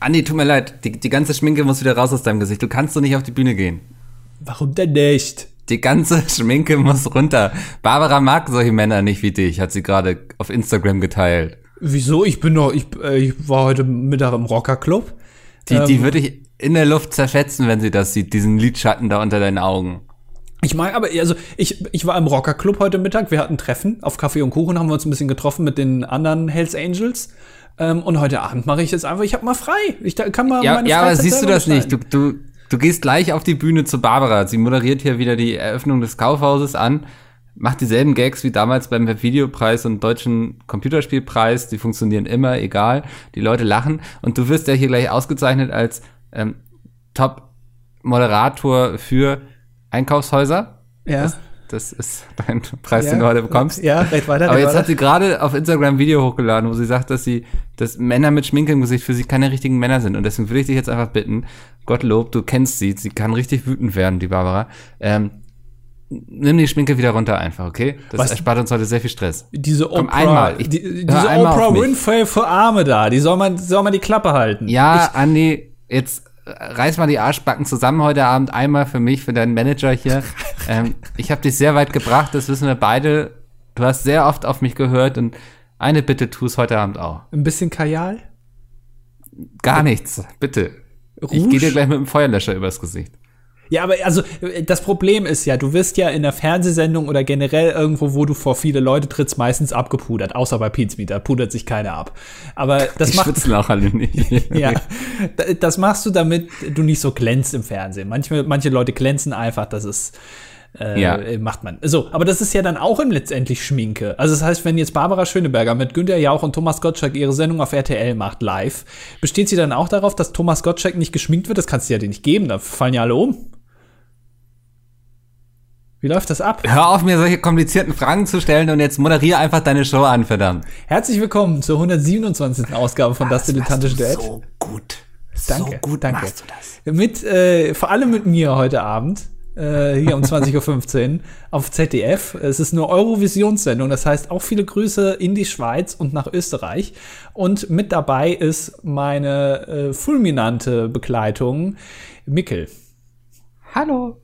Andi, tut mir leid, die, die ganze Schminke muss wieder raus aus deinem Gesicht. Du kannst doch nicht auf die Bühne gehen. Warum denn nicht? Die ganze Schminke muss runter. Barbara mag solche Männer nicht wie dich, hat sie gerade auf Instagram geteilt. Wieso? Ich bin doch, ich, äh, ich war heute Mittag im Rockerclub. Die, ähm, die würde ich in der Luft zerfetzen, wenn sie das sieht, diesen Lidschatten da unter deinen Augen. Ich meine, aber also ich, ich war im Rockerclub heute Mittag. Wir hatten Treffen auf Kaffee und Kuchen, haben wir uns ein bisschen getroffen mit den anderen Hells Angels. Ähm, und heute Abend mache ich jetzt einfach, ich habe mal frei. Ich kann mal ja, meine Ja, aber siehst du das nicht? Du, du, du gehst gleich auf die Bühne zu Barbara. Sie moderiert hier wieder die Eröffnung des Kaufhauses an, macht dieselben Gags wie damals beim Videopreis und deutschen Computerspielpreis. Die funktionieren immer, egal. Die Leute lachen. Und du wirst ja hier gleich ausgezeichnet als ähm, Top-Moderator für Einkaufshäuser. Ja. Das, das ist dein Preis, ja. den du heute bekommst. Ja, red weiter. Aber red jetzt weiter. hat sie gerade auf Instagram ein Video hochgeladen, wo sie sagt, dass sie, dass Männer mit Schminke im Gesicht für sie keine richtigen Männer sind. Und deswegen würde ich dich jetzt einfach bitten, Gottlob, du kennst sie, sie kann richtig wütend werden, die Barbara. Ähm, nimm die Schminke wieder runter einfach, okay? Das Was? erspart uns heute sehr viel Stress. Diese Komm, Oprah, einmal. Ich- die, diese einmal Oprah. Winfrey für Arme da, die soll man, soll man die Klappe halten. Ja, Andi, jetzt reiß mal die Arschbacken zusammen heute Abend einmal für mich, für deinen Manager hier. ähm, ich habe dich sehr weit gebracht, das wissen wir beide. Du hast sehr oft auf mich gehört und eine Bitte tu es heute Abend auch. Ein bisschen Kajal? Gar nichts, bitte. Ich Rouge? gehe dir gleich mit dem Feuerlöscher übers Gesicht. Ja, aber also äh, das Problem ist ja, du wirst ja in der Fernsehsendung oder generell irgendwo, wo du vor viele Leute trittst, meistens abgepudert. Außer bei Pizmeet, da pudert sich keiner ab. Aber das Die macht schwitzen auch alle nicht. ja, das machst du, damit du nicht so glänzt im Fernsehen. Manche, manche Leute glänzen einfach, das ist äh, Ja. macht man. So, aber das ist ja dann auch im letztendlich Schminke. Also das heißt, wenn jetzt Barbara Schöneberger mit Günter Jauch und Thomas Gottschalk ihre Sendung auf RTL macht live, besteht sie dann auch darauf, dass Thomas Gottschalk nicht geschminkt wird? Das kannst du ja dir nicht geben, da fallen ja alle um. Wie läuft das ab? Hör auf, mir solche komplizierten Fragen zu stellen und jetzt moderiere einfach deine Show an, verdammt. Herzlich willkommen zur 127. Ausgabe von Das Dilettantische Duett. So gut. Danke, so gut danke. machst du das. Mit, äh, vor allem mit mir heute Abend, äh, hier um 20.15 Uhr auf ZDF. Es ist eine Eurovisionssendung, das heißt auch viele Grüße in die Schweiz und nach Österreich. Und mit dabei ist meine äh, fulminante Begleitung, Mickel. Hallo.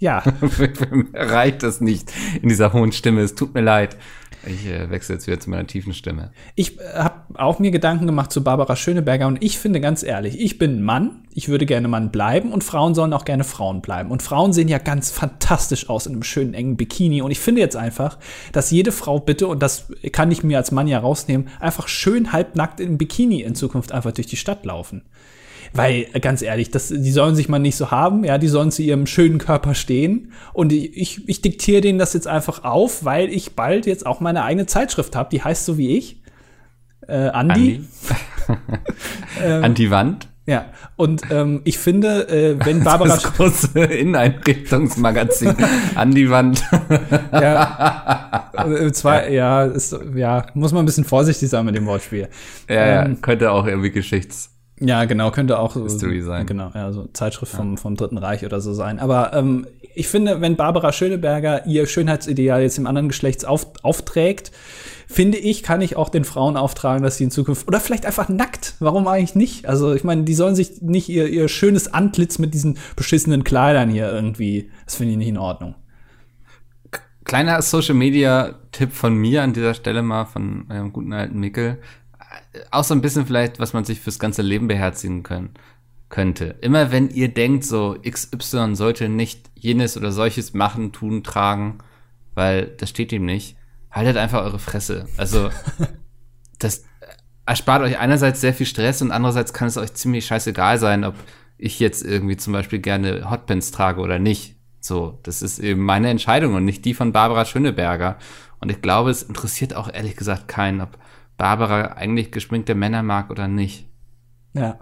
Ja, Reicht das nicht in dieser hohen Stimme. Es tut mir leid. Ich äh, wechsle jetzt wieder zu meiner tiefen Stimme. ich habe auch mir Gedanken gemacht zu Barbara Schöneberger und ich finde ganz ehrlich, ich bin Mann, ich würde gerne Mann bleiben und Frauen sollen auch gerne Frauen bleiben. Und Frauen sehen ja ganz fantastisch aus in einem schönen engen Bikini und ich finde jetzt einfach, dass jede Frau bitte, und das kann ich mir als Mann ja rausnehmen, einfach schön halbnackt im Bikini in Zukunft einfach durch die Stadt laufen. Weil, ganz ehrlich, das, die sollen sich mal nicht so haben, ja, die sollen zu ihrem schönen Körper stehen. Und ich, ich diktiere denen das jetzt einfach auf, weil ich bald jetzt auch meine eigene Zeitschrift habe, die heißt so wie ich. Äh, Andi. Ähm, An die Wand. Ja, und ähm, ich finde, äh, wenn Barbara Das große Inneneinrichtungsmagazin. An die Wand. ja, äh, zwei, ja, ist, ja, muss man ein bisschen vorsichtig sein mit dem Wortspiel. ja, ja, Ähm, könnte auch irgendwie Geschichts. Ja, genau, könnte auch so- History sein. Genau, ja, so Zeitschrift vom, vom Dritten Reich oder so sein. Aber ähm, ich finde, wenn Barbara Schöneberger ihr Schönheitsideal jetzt dem anderen Geschlechts auf, aufträgt, finde ich, kann ich auch den Frauen auftragen, dass sie in Zukunft oder vielleicht einfach nackt. Warum eigentlich nicht? Also ich meine, die sollen sich nicht ihr, ihr schönes Antlitz mit diesen beschissenen Kleidern hier irgendwie. Das finde ich nicht in Ordnung. Kleiner Social Media Tipp von mir an dieser Stelle mal von eurem guten alten Mickel. Auch so ein bisschen vielleicht, was man sich fürs ganze Leben beherzigen können, könnte. Immer wenn ihr denkt, so XY sollte nicht jenes oder solches machen, tun, tragen, weil das steht ihm nicht, haltet einfach eure Fresse. Also, das erspart euch einerseits sehr viel Stress und andererseits kann es euch ziemlich scheißegal sein, ob ich jetzt irgendwie zum Beispiel gerne Hotpants trage oder nicht. So, das ist eben meine Entscheidung und nicht die von Barbara Schöneberger. Und ich glaube, es interessiert auch ehrlich gesagt keinen, ob Barbara eigentlich geschminkte Männer mag oder nicht. Ja.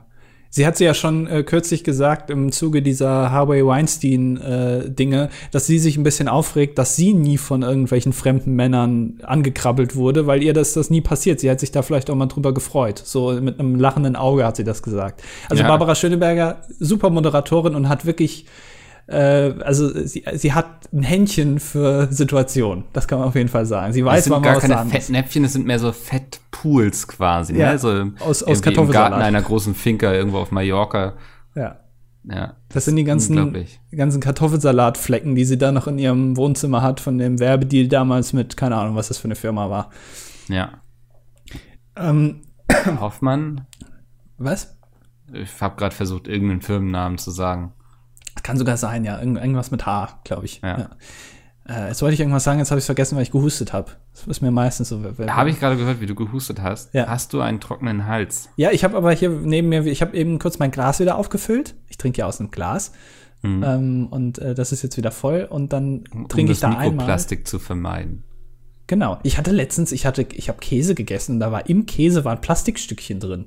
Sie hat sie ja schon äh, kürzlich gesagt im Zuge dieser Harvey Weinstein äh, Dinge, dass sie sich ein bisschen aufregt, dass sie nie von irgendwelchen fremden Männern angekrabbelt wurde, weil ihr das das nie passiert. Sie hat sich da vielleicht auch mal drüber gefreut. So mit einem lachenden Auge hat sie das gesagt. Also Ja. Barbara Schöneberger, super Moderatorin und hat wirklich äh, also sie, sie hat ein Händchen für Situationen. Das kann man auf jeden Fall sagen. Sie weiß, Es sind gar was keine. Fettnäpfchen, es sind mehr so Fettpools quasi. Ja, ne? So im- aus- aus irgendwie im Kartoffelsalat. Garten einer großen Finca irgendwo auf Mallorca. Ja. Ja. Das sind die ganzen, ganzen Kartoffelsalatflecken, die sie da noch in ihrem Wohnzimmer hat von dem Werbedeal damals mit, keine Ahnung, was das für eine Firma war. Ja. Ähm, Hoffmann, was? ich habe gerade versucht, irgendeinen Firmennamen zu sagen. Kann sogar sein, ja. Irgend, irgendwas mit H, glaube ich. Ja. Äh, jetzt wollte ich irgendwas sagen, jetzt habe ich vergessen, weil ich gehustet habe. Das ist mir meistens so. Habe ich gerade gehört, wie du gehustet hast. Ja. Hast du einen trockenen Hals? Ja, ich habe aber hier neben mir, ich habe eben kurz mein Glas wieder aufgefüllt. Ich trinke ja aus einem Glas. Ähm, und äh, das ist jetzt wieder voll. Und dann trinke um ich da einmal. Mikroplastik zu vermeiden. Genau. Ich hatte letztens, ich hatte, ich habe Käse gegessen und da war im Käse waren Plastikstückchen drin.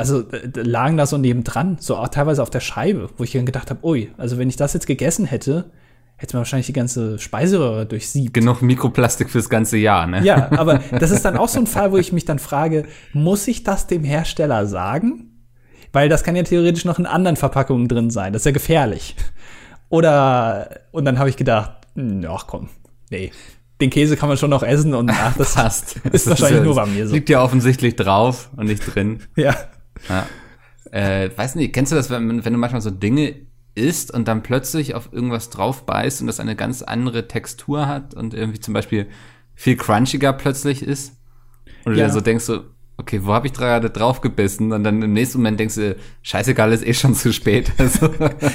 Also da lagen da so nebendran, so auch teilweise auf der Scheibe, wo ich dann gedacht habe, ui, also wenn ich das jetzt gegessen hätte, hätte man wahrscheinlich die ganze Speiseröhre durchsiebt. Genug Mikroplastik fürs ganze Jahr, ne? Ja, aber das ist dann auch so ein Fall, wo ich mich dann frage, muss ich das dem Hersteller sagen? Weil das kann ja theoretisch noch in anderen Verpackungen drin sein. Das ist ja gefährlich. Oder, und dann habe ich gedacht, hm, ach komm, nee. Den Käse kann man schon noch essen und ach, das Passt. Ist wahrscheinlich nur bei mir so. Liegt ja offensichtlich drauf und nicht drin. Ja. Ja. Äh, weiß nicht, kennst du das, wenn, wenn du manchmal so Dinge isst und dann plötzlich auf irgendwas drauf beißt und das eine ganz andere Textur hat und irgendwie zum Beispiel viel crunchiger plötzlich ist? Und du Ja. dir so denkst so, okay, wo habe ich gerade drauf gebissen? Und dann im nächsten Moment denkst du, scheißegal, ist eh schon zu spät. Also,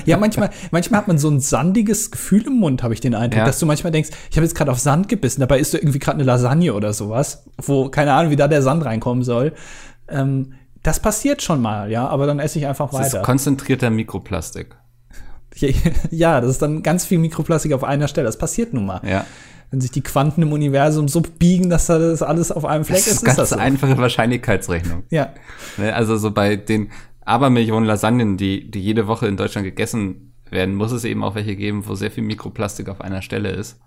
Ja, manchmal, manchmal hat man so ein sandiges Gefühl im Mund, habe ich den Eindruck, Ja. dass du manchmal denkst, ich habe jetzt gerade auf Sand gebissen, dabei isst du irgendwie gerade eine Lasagne oder sowas, wo keine Ahnung, wie da der Sand reinkommen soll. Ähm, das passiert schon mal, ja, aber dann esse ich einfach das ist weiter. konzentrierter Mikroplastik. Ja, das ist dann ganz viel Mikroplastik auf einer Stelle. Das passiert nun mal. Ja. Wenn sich die Quanten im Universum so biegen, dass da das alles auf einem Fleck Das ist, ist ist ganz das so. einfache Wahrscheinlichkeitsrechnung. Ja. Ne, Also so bei den Abermillionen Lasagnen, die, die jede Woche in Deutschland gegessen werden, muss es eben auch welche geben, wo sehr viel Mikroplastik auf einer Stelle ist.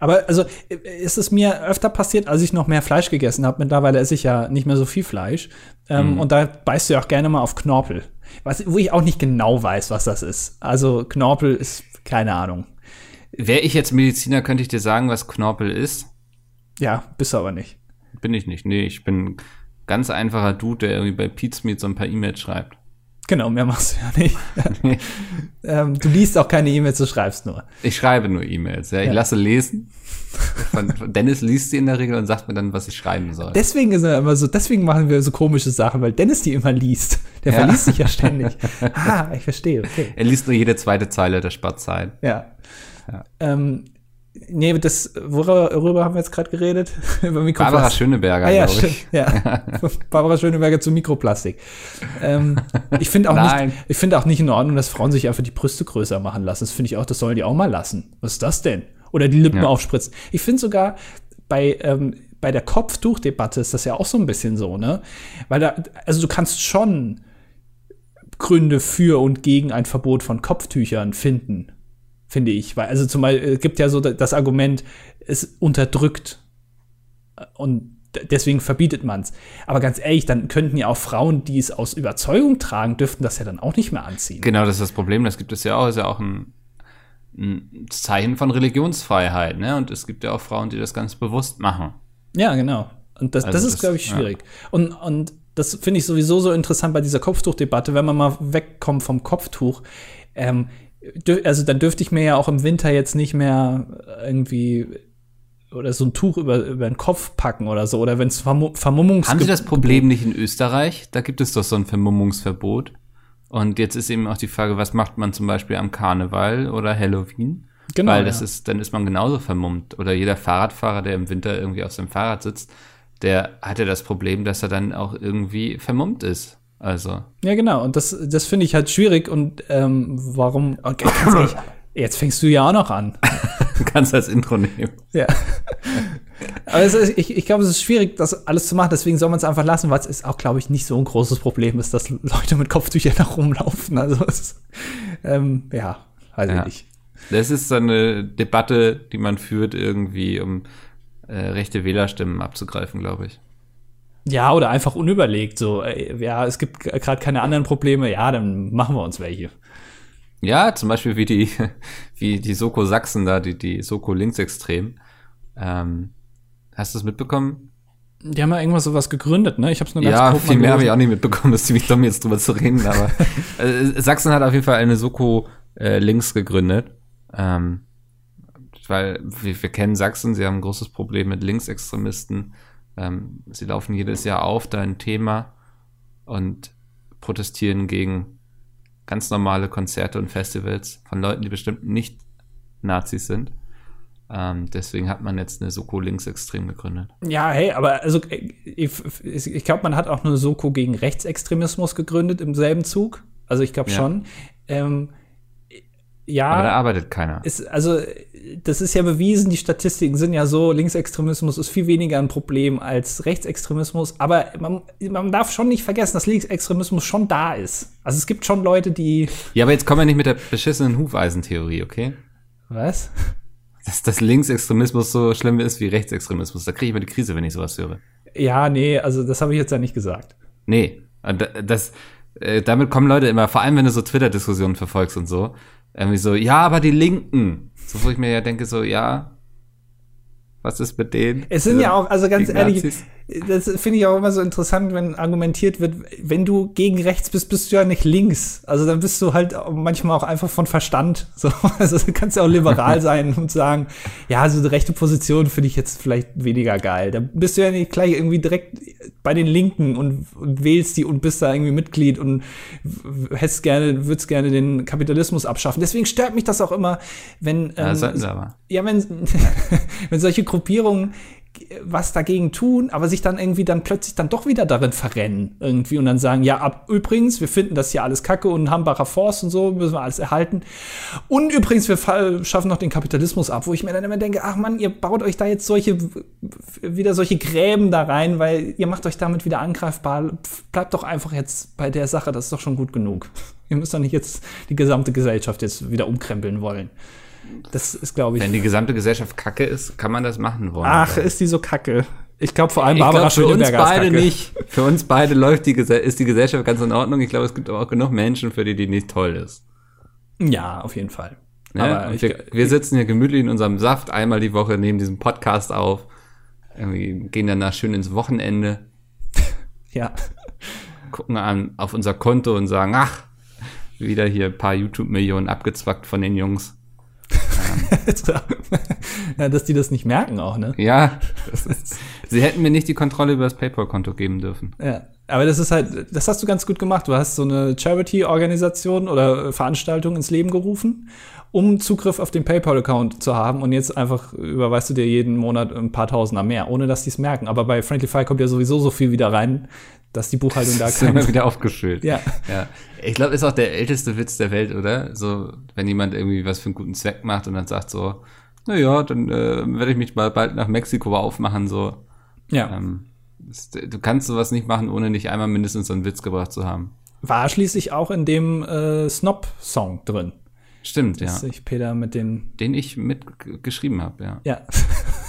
Aber also äh, ist es mir öfter passiert, als ich noch mehr Fleisch gegessen habe. Mittlerweile esse ich ja nicht mehr so viel Fleisch. Ähm, Und da beißt du ja auch gerne mal auf Knorpel. Was, wo ich auch nicht genau weiß, was das ist. Also Knorpel ist keine Ahnung. Wäre ich jetzt Mediziner, könnte ich dir sagen, was Knorpel ist. Ja, bist du aber nicht. Bin ich nicht. Nee, ich bin ein ganz einfacher Dude, der irgendwie bei Pizmeet so ein paar E-Mails schreibt. Genau, mehr machst du ja nicht. ähm, du liest auch keine E-Mails, du schreibst nur. Ich schreibe nur E-Mails. Ja, ich Ja. lasse lesen. Dennis liest sie in der Regel und sagt mir dann, was ich schreiben soll. Deswegen ist er immer so, deswegen machen wir so komische Sachen, weil Dennis die immer liest. Der Ja. verliest sich ja ständig. ah, ich verstehe, okay. er liest nur jede zweite Zeile, der spart Zeit. Ja. Ja. Ähm, nee, das, worüber haben wir jetzt gerade geredet? Über Mikroplastik. Barbara Schöneberger, Ah, ja, ich. Ja. Barbara Schöneberger zu Mikroplastik. Ähm, ich finde auch Nein. nicht, ich finde auch nicht in Ordnung, dass Frauen sich einfach die Brüste größer machen lassen. Das finde ich auch, das sollen die auch mal lassen. Was ist das denn? Oder die Lippen Ja. aufspritzen. Ich finde sogar bei, ähm, bei der Kopftuchdebatte ist das ja auch so ein bisschen so, ne? Weil da, also du kannst schon Gründe für und gegen ein Verbot von Kopftüchern finden, finde ich. Weil, also zum Beispiel, es gibt ja so das Argument, es unterdrückt und deswegen verbietet man es. Aber ganz ehrlich, dann könnten ja auch Frauen, die es aus Überzeugung tragen, dürften das ja dann auch nicht mehr anziehen. Genau, das ist das Problem. Das gibt es ja auch. Ist ja auch ein, ein Zeichen von Religionsfreiheit. Ne? Und es gibt ja auch Frauen, die das ganz bewusst machen. Ja, genau. Und das, Also das ist, glaube ich, ja. schwierig. Und, und das finde ich sowieso so interessant bei dieser Kopftuchdebatte, wenn man mal wegkommt vom Kopftuch. Ähm, also dann dürfte ich mir ja auch im Winter jetzt nicht mehr irgendwie oder so ein Tuch über, über den Kopf packen oder so. Oder wenn es Vermu Vermummungs Haben Sie das Problem nicht in Österreich? Da gibt es doch so ein Vermummungsverbot. Und jetzt ist eben auch die Frage, was macht man zum Beispiel am Karneval oder Halloween? Genau, Weil das ja. ist, dann ist man genauso vermummt. Oder jeder Fahrradfahrer, der im Winter irgendwie auf seinem Fahrrad sitzt, der hat ja das Problem, dass er dann auch irgendwie vermummt ist. Also. Ja, genau. Und das, das finde ich halt schwierig. Und ähm, warum? Okay, ehrlich, jetzt fängst du ja auch noch an. Kannst als Intro nehmen. Ja. Aber ist, ich, ich glaube, es ist schwierig, das alles zu machen. Deswegen soll man es einfach lassen, weil es auch, glaube ich, nicht so ein großes Problem ist, dass Leute mit Kopftüchern da rumlaufen. Also, es ist, ähm, ja, weiß Ja. ich nicht. Das ist so eine Debatte, die man führt irgendwie, um äh, rechte Wählerstimmen abzugreifen, glaube ich. Ja, oder einfach unüberlegt. So, ey, ja, es gibt gerade keine anderen Probleme. Ja, dann machen wir uns welche. Ja, zum Beispiel wie die, wie die Soko Sachsen da, die, die Soko Linksextrem. Ähm, hast du es mitbekommen? Die haben ja irgendwas sowas gegründet, ne? Ich hab's nur ganz Ja, viel mehr habe ich auch nicht mitbekommen, das ist ziemlich dumm, jetzt drüber zu reden, aber äh, Sachsen hat auf jeden Fall eine Soko äh, links gegründet. Ähm, weil wir, wir kennen Sachsen, sie haben ein großes Problem mit Linksextremisten. Ähm, sie laufen jedes Jahr auf, da ein Thema und protestieren gegen ganz normale Konzerte und Festivals von Leuten, die bestimmt nicht Nazis sind. Ähm, deswegen hat man jetzt eine Soko linksextrem gegründet. Ja, hey, aber also äh, ich, ich glaube, man hat auch eine Soko gegen Rechtsextremismus gegründet im selben Zug. Also ich glaube Ja. schon. Ähm, ja. Aber da arbeitet keiner. ist, also, das ist ja bewiesen, die Statistiken sind ja so, Linksextremismus ist viel weniger ein Problem als Rechtsextremismus, aber man, man darf schon nicht vergessen, dass Linksextremismus schon da ist. Also es gibt schon Leute, die. Ja, aber jetzt kommen wir nicht mit der beschissenen Hufeisentheorie, okay? Was? Dass, dass Linksextremismus so schlimm ist wie Rechtsextremismus. Da kriege ich immer die Krise, wenn ich sowas höre. Ja, nee, also das habe ich jetzt ja nicht gesagt. Nee, das, äh, damit kommen Leute immer, vor allem wenn du so Twitter-Diskussionen verfolgst und so, irgendwie so, ja, aber die Linken. So, wo ich mir ja denke, so, ja, was ist mit denen? Es sind ja auch, also ganz ehrlich, Nazis. Das finde ich auch immer so interessant, wenn argumentiert wird, wenn du gegen rechts bist, bist du ja nicht links. Also dann bist du halt manchmal auch einfach von Verstand. So, also du kannst ja auch liberal sein und sagen, ja, also eine rechte Position finde ich jetzt vielleicht weniger geil. Da bist du ja nicht gleich irgendwie direkt bei den Linken und, und wählst die und bist da irgendwie Mitglied und hättest gerne, würdest gerne den Kapitalismus abschaffen. Deswegen stört mich das auch immer, wenn Ja, ähm, aber. ja, wenn, wenn solche Gruppierungen was dagegen tun, aber sich dann irgendwie dann plötzlich dann doch wieder darin verrennen irgendwie und dann sagen, ja, ab, übrigens, wir finden das hier alles kacke und Hambacher Forst und so, müssen wir alles erhalten. Und übrigens, wir schaffen noch den Kapitalismus ab, wo ich mir dann immer denke, ach man, ihr baut euch da jetzt solche, wieder solche Gräben da rein, weil ihr macht euch damit wieder angreifbar. Bleibt doch einfach jetzt bei der Sache, das ist doch schon gut genug. Ihr müsst doch nicht jetzt die gesamte Gesellschaft jetzt wieder umkrempeln wollen. Das ist, glaube ich, Wenn die gesamte Gesellschaft kacke ist, kann man das machen wollen. Ach, ist die so kacke? Ich glaube vor allem Barbara glaube, für uns beide nicht. Für uns beide läuft die, Gese- ist die Gesellschaft ganz in Ordnung. Ich glaube, es gibt aber auch genug Menschen, für die die nicht toll ist. Ja, auf jeden Fall. Ne? Aber Und ich, wir, wir sitzen hier gemütlich in unserem Saft einmal die Woche, nehmen diesen Podcast auf, irgendwie gehen danach schön ins Wochenende, ja. gucken an auf unser Konto und sagen, ach, wieder hier ein paar YouTube-Millionen abgezwackt von den Jungs. ja, dass die das nicht merken auch, ne? Ja, ist, sie hätten mir nicht die Kontrolle über das PayPal-Konto geben dürfen. Ja. Aber das ist halt, das hast du ganz gut gemacht. Du hast so eine Charity-Organisation oder Veranstaltung ins Leben gerufen, um Zugriff auf den PayPal-Account zu haben und jetzt einfach überweist du dir jeden Monat ein paar Tausender mehr, ohne dass die es merken. Aber bei Friendly Fire kommt ja sowieso so viel wieder rein, dass die Buchhaltung da Das ist immer kein. wieder aufgefüllt. Ja. ja. Ich glaube, ist auch der älteste Witz der Welt, oder? So, wenn jemand irgendwie was für einen guten Zweck macht und dann sagt so, na ja, dann äh, werde ich mich mal bald nach Mexiko aufmachen, so. Ja. Ähm, du kannst sowas nicht machen, ohne nicht einmal mindestens so einen Witz gebracht zu haben. War schließlich auch in dem äh, Snob-Song drin. Stimmt, ja. Peter mit den Den ich mitgeschrieben habe, ja. Ja.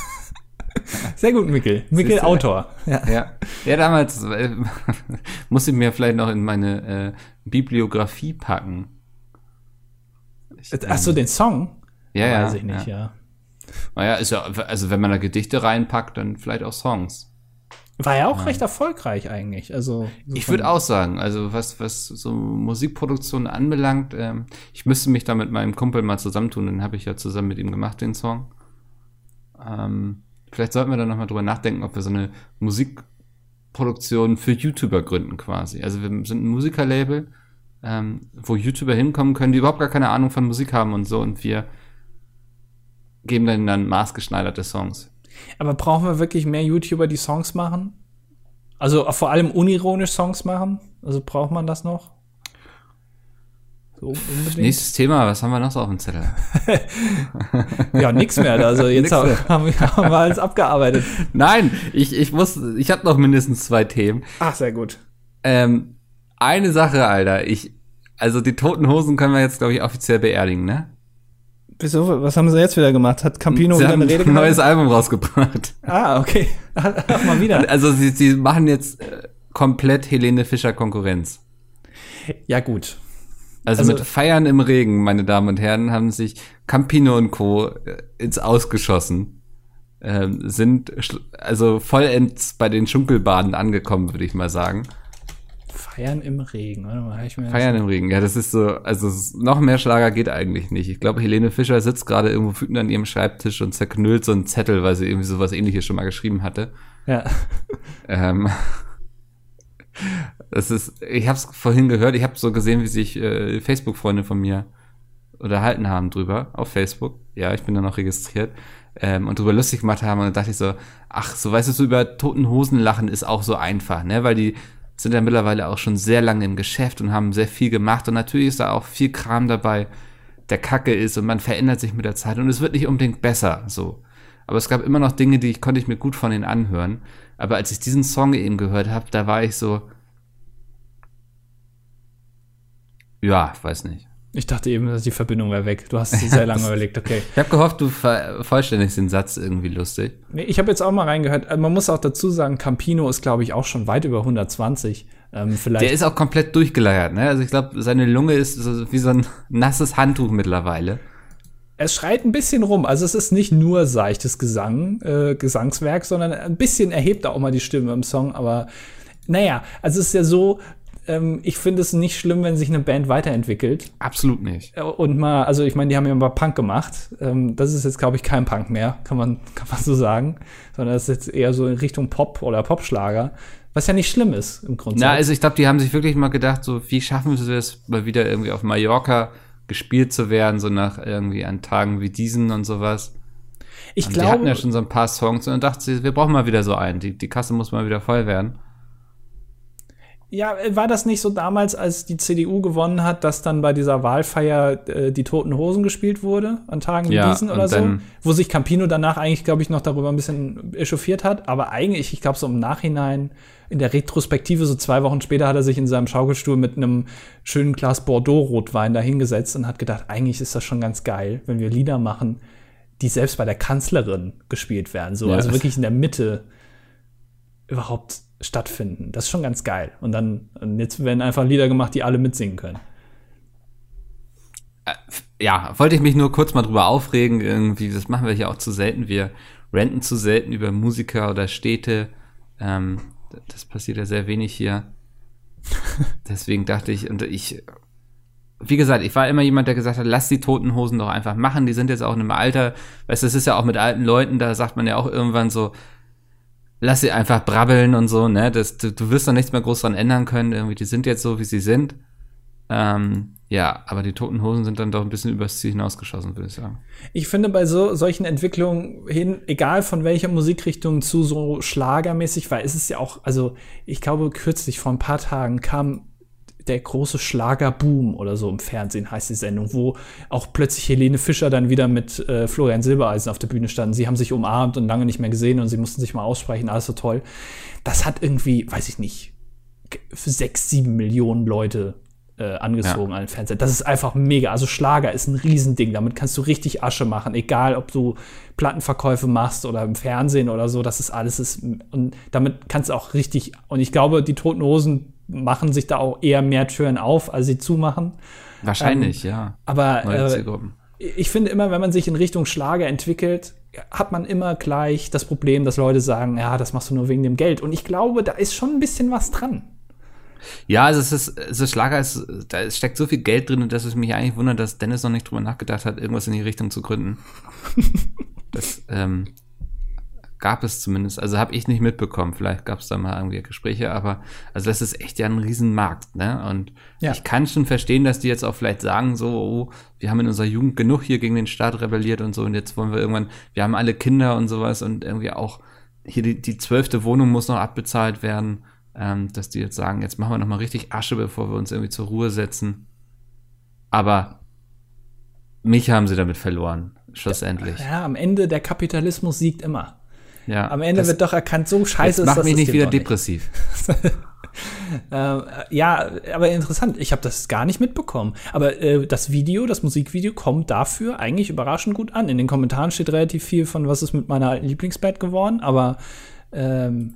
Sehr gut, Mikkel. Mikkel Siehste? Autor. Ja. Ja, ja damals äh, muss ich mir vielleicht noch in meine äh, Bibliografie packen. Ich, Ach so, den Song? ja, ja, Weiß ich nicht, ja. ja. Naja, ist ja, also wenn man da Gedichte reinpackt, dann vielleicht auch Songs. War ja auch recht erfolgreich eigentlich. Also, Ich würde auch sagen, also was, was so Musikproduktion anbelangt, ähm, ich müsste mich da mit meinem Kumpel mal zusammentun, den habe ich ja zusammen mit ihm gemacht, den Song. Ähm, vielleicht sollten wir da nochmal drüber nachdenken, ob wir so eine Musikproduktion für YouTuber gründen quasi. Also wir sind ein Musikerlabel, ähm, wo YouTuber hinkommen können, die überhaupt gar keine Ahnung von Musik haben und so und wir geben dann dann maßgeschneiderte Songs. Aber brauchen wir wirklich mehr YouTuber, die Songs machen? Also vor allem unironisch Songs machen? Also braucht man das noch? So? Nächstes Thema, was haben wir noch so auf dem Zettel? Ja, nix mehr. Also jetzt haben, mehr. haben, wir, alles abgearbeitet. Nein, ich, ich muss, ich habe noch mindestens zwei Themen. Ach, sehr gut. Ähm, eine Sache, Alter, ich, also die toten Hosen können wir jetzt, glaube ich, offiziell beerdigen, ne? Wieso? Was haben sie jetzt wieder gemacht? Hat Campino Sie wieder eine Rede ein neues? Album rausgebracht. Ah, okay. Mal wieder. Also sie, sie machen jetzt äh, komplett Helene Fischer Konkurrenz. Ja, gut. Also, Also- mit Feiern im Regen, meine Damen und Herren, haben sich Campino und Co. ins Ausgeschossen. Ähm, sind also vollends bei den Schunkelbaden angekommen, würde ich mal sagen. Feiern im Regen. Warte mal, ich mir Feiern im Regen, ja, das ist so, also noch mehr Schlager geht eigentlich nicht. Ich glaube, Helene Fischer sitzt gerade irgendwo wütend an ihrem Schreibtisch und zerknüllt so einen Zettel, weil sie irgendwie sowas ähnliches schon mal geschrieben hatte. Ja. Ähm, das ist, ich habe es vorhin gehört, ich habe so gesehen, wie sich äh, Facebook-Freunde von mir unterhalten haben drüber auf Facebook. Ja, ich bin da noch registriert. Ähm, und drüber lustig gemacht haben und dann dachte ich so, ach, so weißt du, so über toten Hosen lachen ist auch so einfach, ne? Weil die sind ja mittlerweile auch schon sehr lange im Geschäft und haben sehr viel gemacht und natürlich ist da auch viel Kram dabei, der Kacke ist und man verändert sich mit der Zeit und es wird nicht unbedingt besser, so. Aber es gab immer noch Dinge, die ich konnte ich mir gut von denen anhören. Aber als ich diesen Song eben gehört habe, da war ich so, ja, weiß nicht. Ich dachte eben, dass die Verbindung wäre weg. Du hast sehr lange überlegt, okay. Ich habe gehofft, du vollständigst den Satz irgendwie lustig. Nee, ich habe jetzt auch mal reingehört. Äh, Man muss auch dazu sagen, Campino ist, glaube ich, auch schon weit über 120. Ähm, vielleicht. Der ist auch komplett durchgeleiert, ne? Also ich glaube, seine Lunge ist so wie so ein nasses Handtuch mittlerweile. es schreit ein bisschen rum. Also es ist nicht nur seichtes Gesang, äh, Gesangswerk, sondern ein bisschen erhebt er auch mal die Stimme im Song. Aber naja, also es ist ja so, ähm, ich finde es nicht schlimm, wenn sich eine Band weiterentwickelt. Absolut nicht. Äh, Und mal, also ich meine, die haben ja mal Punk gemacht. Ähm, das ist jetzt, glaube ich, kein Punk mehr, kann man, kann man so sagen. Sondern das ist jetzt eher so in Richtung Pop oder Popschlager. Was ja nicht schlimm ist im Grunde. Na, also ich glaube, die haben sich wirklich mal gedacht, so wie schaffen sie es, mal wieder irgendwie auf Mallorca gespielt zu werden, so nach irgendwie an Tagen wie diesen und sowas. ich Und die hatten glaube, ja schon so ein paar Songs und dann dachte sie, wir brauchen mal wieder so einen. Die, die Kasse muss mal wieder voll werden. Ja, war das nicht so damals, als die CDU gewonnen hat, dass dann bei dieser Wahlfeier äh, die Toten Hosen gespielt wurde, an Tagen wie Ja, diesen oder so? Wo sich Campino danach eigentlich, glaube ich, noch darüber ein bisschen echauffiert hat. Aber eigentlich, ich glaube, so im Nachhinein, in der Retrospektive, so zwei Wochen später, hat er sich in seinem Schaukelstuhl mit einem schönen Glas Bordeaux-Rotwein da hingesetzt und hat gedacht, eigentlich ist das schon ganz geil, wenn wir Lieder machen, die selbst bei der Kanzlerin gespielt werden. So, Ja. also wirklich in der Mitte überhaupt stattfinden. Das ist schon ganz geil. Und dann, und jetzt werden einfach Lieder gemacht, die alle mitsingen können. Ja, wollte ich mich nur kurz mal drüber aufregen. Irgendwie, das machen wir hier auch zu selten. Wir renten zu selten über Musiker oder Städte. Ähm, das passiert ja sehr wenig hier. Deswegen dachte ich, und ich, wie gesagt, ich war immer jemand, der gesagt hat, lass die toten Hosen doch einfach machen. Die sind jetzt auch in einem Alter, weißt du, das ist ja auch mit alten Leuten, da sagt man ja auch irgendwann so, lass sie einfach brabbeln und so, ne? Das, du, du wirst da nichts mehr groß dran ändern können. Irgendwie, die sind jetzt so, wie sie sind. Ähm, ja, aber die toten Hosen sind dann doch ein bisschen übers Ziel hinausgeschossen, würde ich sagen. Ich finde bei so solchen Entwicklungen hin, egal von welcher Musikrichtung zu so schlagermäßig, weil es ist ja auch, also ich glaube kürzlich vor ein paar Tagen kam der große Schlagerboom oder so im Fernsehen heißt die Sendung, wo auch plötzlich Helene Fischer dann wieder mit äh, Florian Silbereisen auf der Bühne standen. Sie haben sich umarmt und lange nicht mehr gesehen und sie mussten sich mal aussprechen, alles so toll. Das hat irgendwie, weiß ich nicht, sechs, sieben Millionen Leute äh, angezogen an den Fernseher. Das ist einfach mega. Also Schlager ist ein Riesending. Damit kannst du richtig Asche machen. Egal, ob du Plattenverkäufe machst oder im Fernsehen oder so. Das ist alles. Ist, und damit kannst du auch richtig. Und ich glaube, die Toten Hosen machen sich da auch eher mehr Türen auf, als sie zumachen. Wahrscheinlich, ja. Aber äh, ich finde immer, wenn man sich in Richtung Schlager entwickelt, hat man immer gleich das Problem, dass Leute sagen, ja, das machst du nur wegen dem Geld. Und ich glaube, da ist schon ein bisschen was dran. Ja, also es ist, es ist Schlager, ist, da steckt so viel Geld drin, dass es mich eigentlich wundert, dass Dennis noch nicht drüber nachgedacht hat, irgendwas in die Richtung zu gründen. das ähm, gab es zumindest, also habe ich nicht mitbekommen. Vielleicht gab es da mal irgendwie Gespräche, aber also das ist echt ja ein Riesenmarkt, ne? Und Ja. ich kann schon verstehen, dass die jetzt auch vielleicht sagen, so, oh, wir haben in unserer Jugend genug hier gegen den Staat rebelliert und so und jetzt wollen wir irgendwann, wir haben alle Kinder und sowas und irgendwie auch hier die, die zwölfte Wohnung muss noch abbezahlt werden, ähm, dass die jetzt sagen, jetzt machen wir noch mal richtig Asche, bevor wir uns irgendwie zur Ruhe setzen. Aber mich haben sie damit verloren, schlussendlich. Ja, am Ende der Kapitalismus siegt immer. Ja, Am Ende wird doch erkannt, so scheiße ist das mich nicht wieder nicht. depressiv. Ähm, äh, ja, aber interessant. Ich habe das gar nicht mitbekommen. Aber äh, das Video, das Musikvideo, kommt dafür eigentlich überraschend gut an. In den Kommentaren steht relativ viel von, was ist mit meiner alten Lieblingsband geworden. Aber ähm,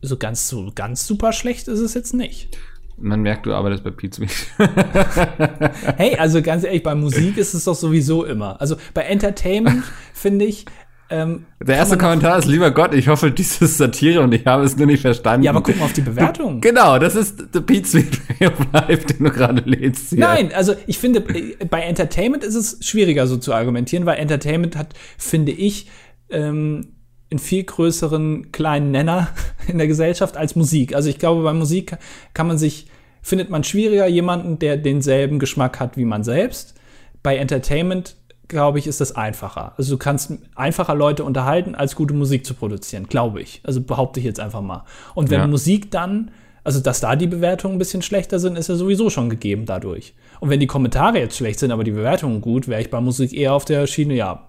so ganz so ganz super schlecht ist es jetzt nicht. Man merkt, du arbeitest bei Pizza. hey, also ganz ehrlich, bei Musik ist es doch sowieso immer. Also bei Entertainment finde ich. Ähm, Der erste Kommentar ist, lieber Gott, ich hoffe, dies ist Satire und ich habe es nur nicht verstanden. Ja, aber guck mal auf die Bewertung. Genau, das ist The Pete Sweet Way of Life, den du gerade lädst. Hier. Nein, also ich finde, bei Entertainment ist es schwieriger so zu argumentieren, weil Entertainment hat, finde ich, ähm, einen viel größeren kleinen Nenner in der Gesellschaft als Musik. Also ich glaube, bei Musik kann man sich, findet man schwieriger jemanden, der denselben Geschmack hat wie man selbst. Bei Entertainment glaube ich, ist das einfacher. Also du kannst einfacher Leute unterhalten, als gute Musik zu produzieren, glaube ich. Also behaupte ich jetzt einfach mal. Und wenn Ja. Musik dann, also dass da die Bewertungen ein bisschen schlechter sind, ist ja sowieso schon gegeben dadurch. Und wenn die Kommentare jetzt schlecht sind, aber die Bewertungen gut, wäre ich bei Musik eher auf der Schiene, ja,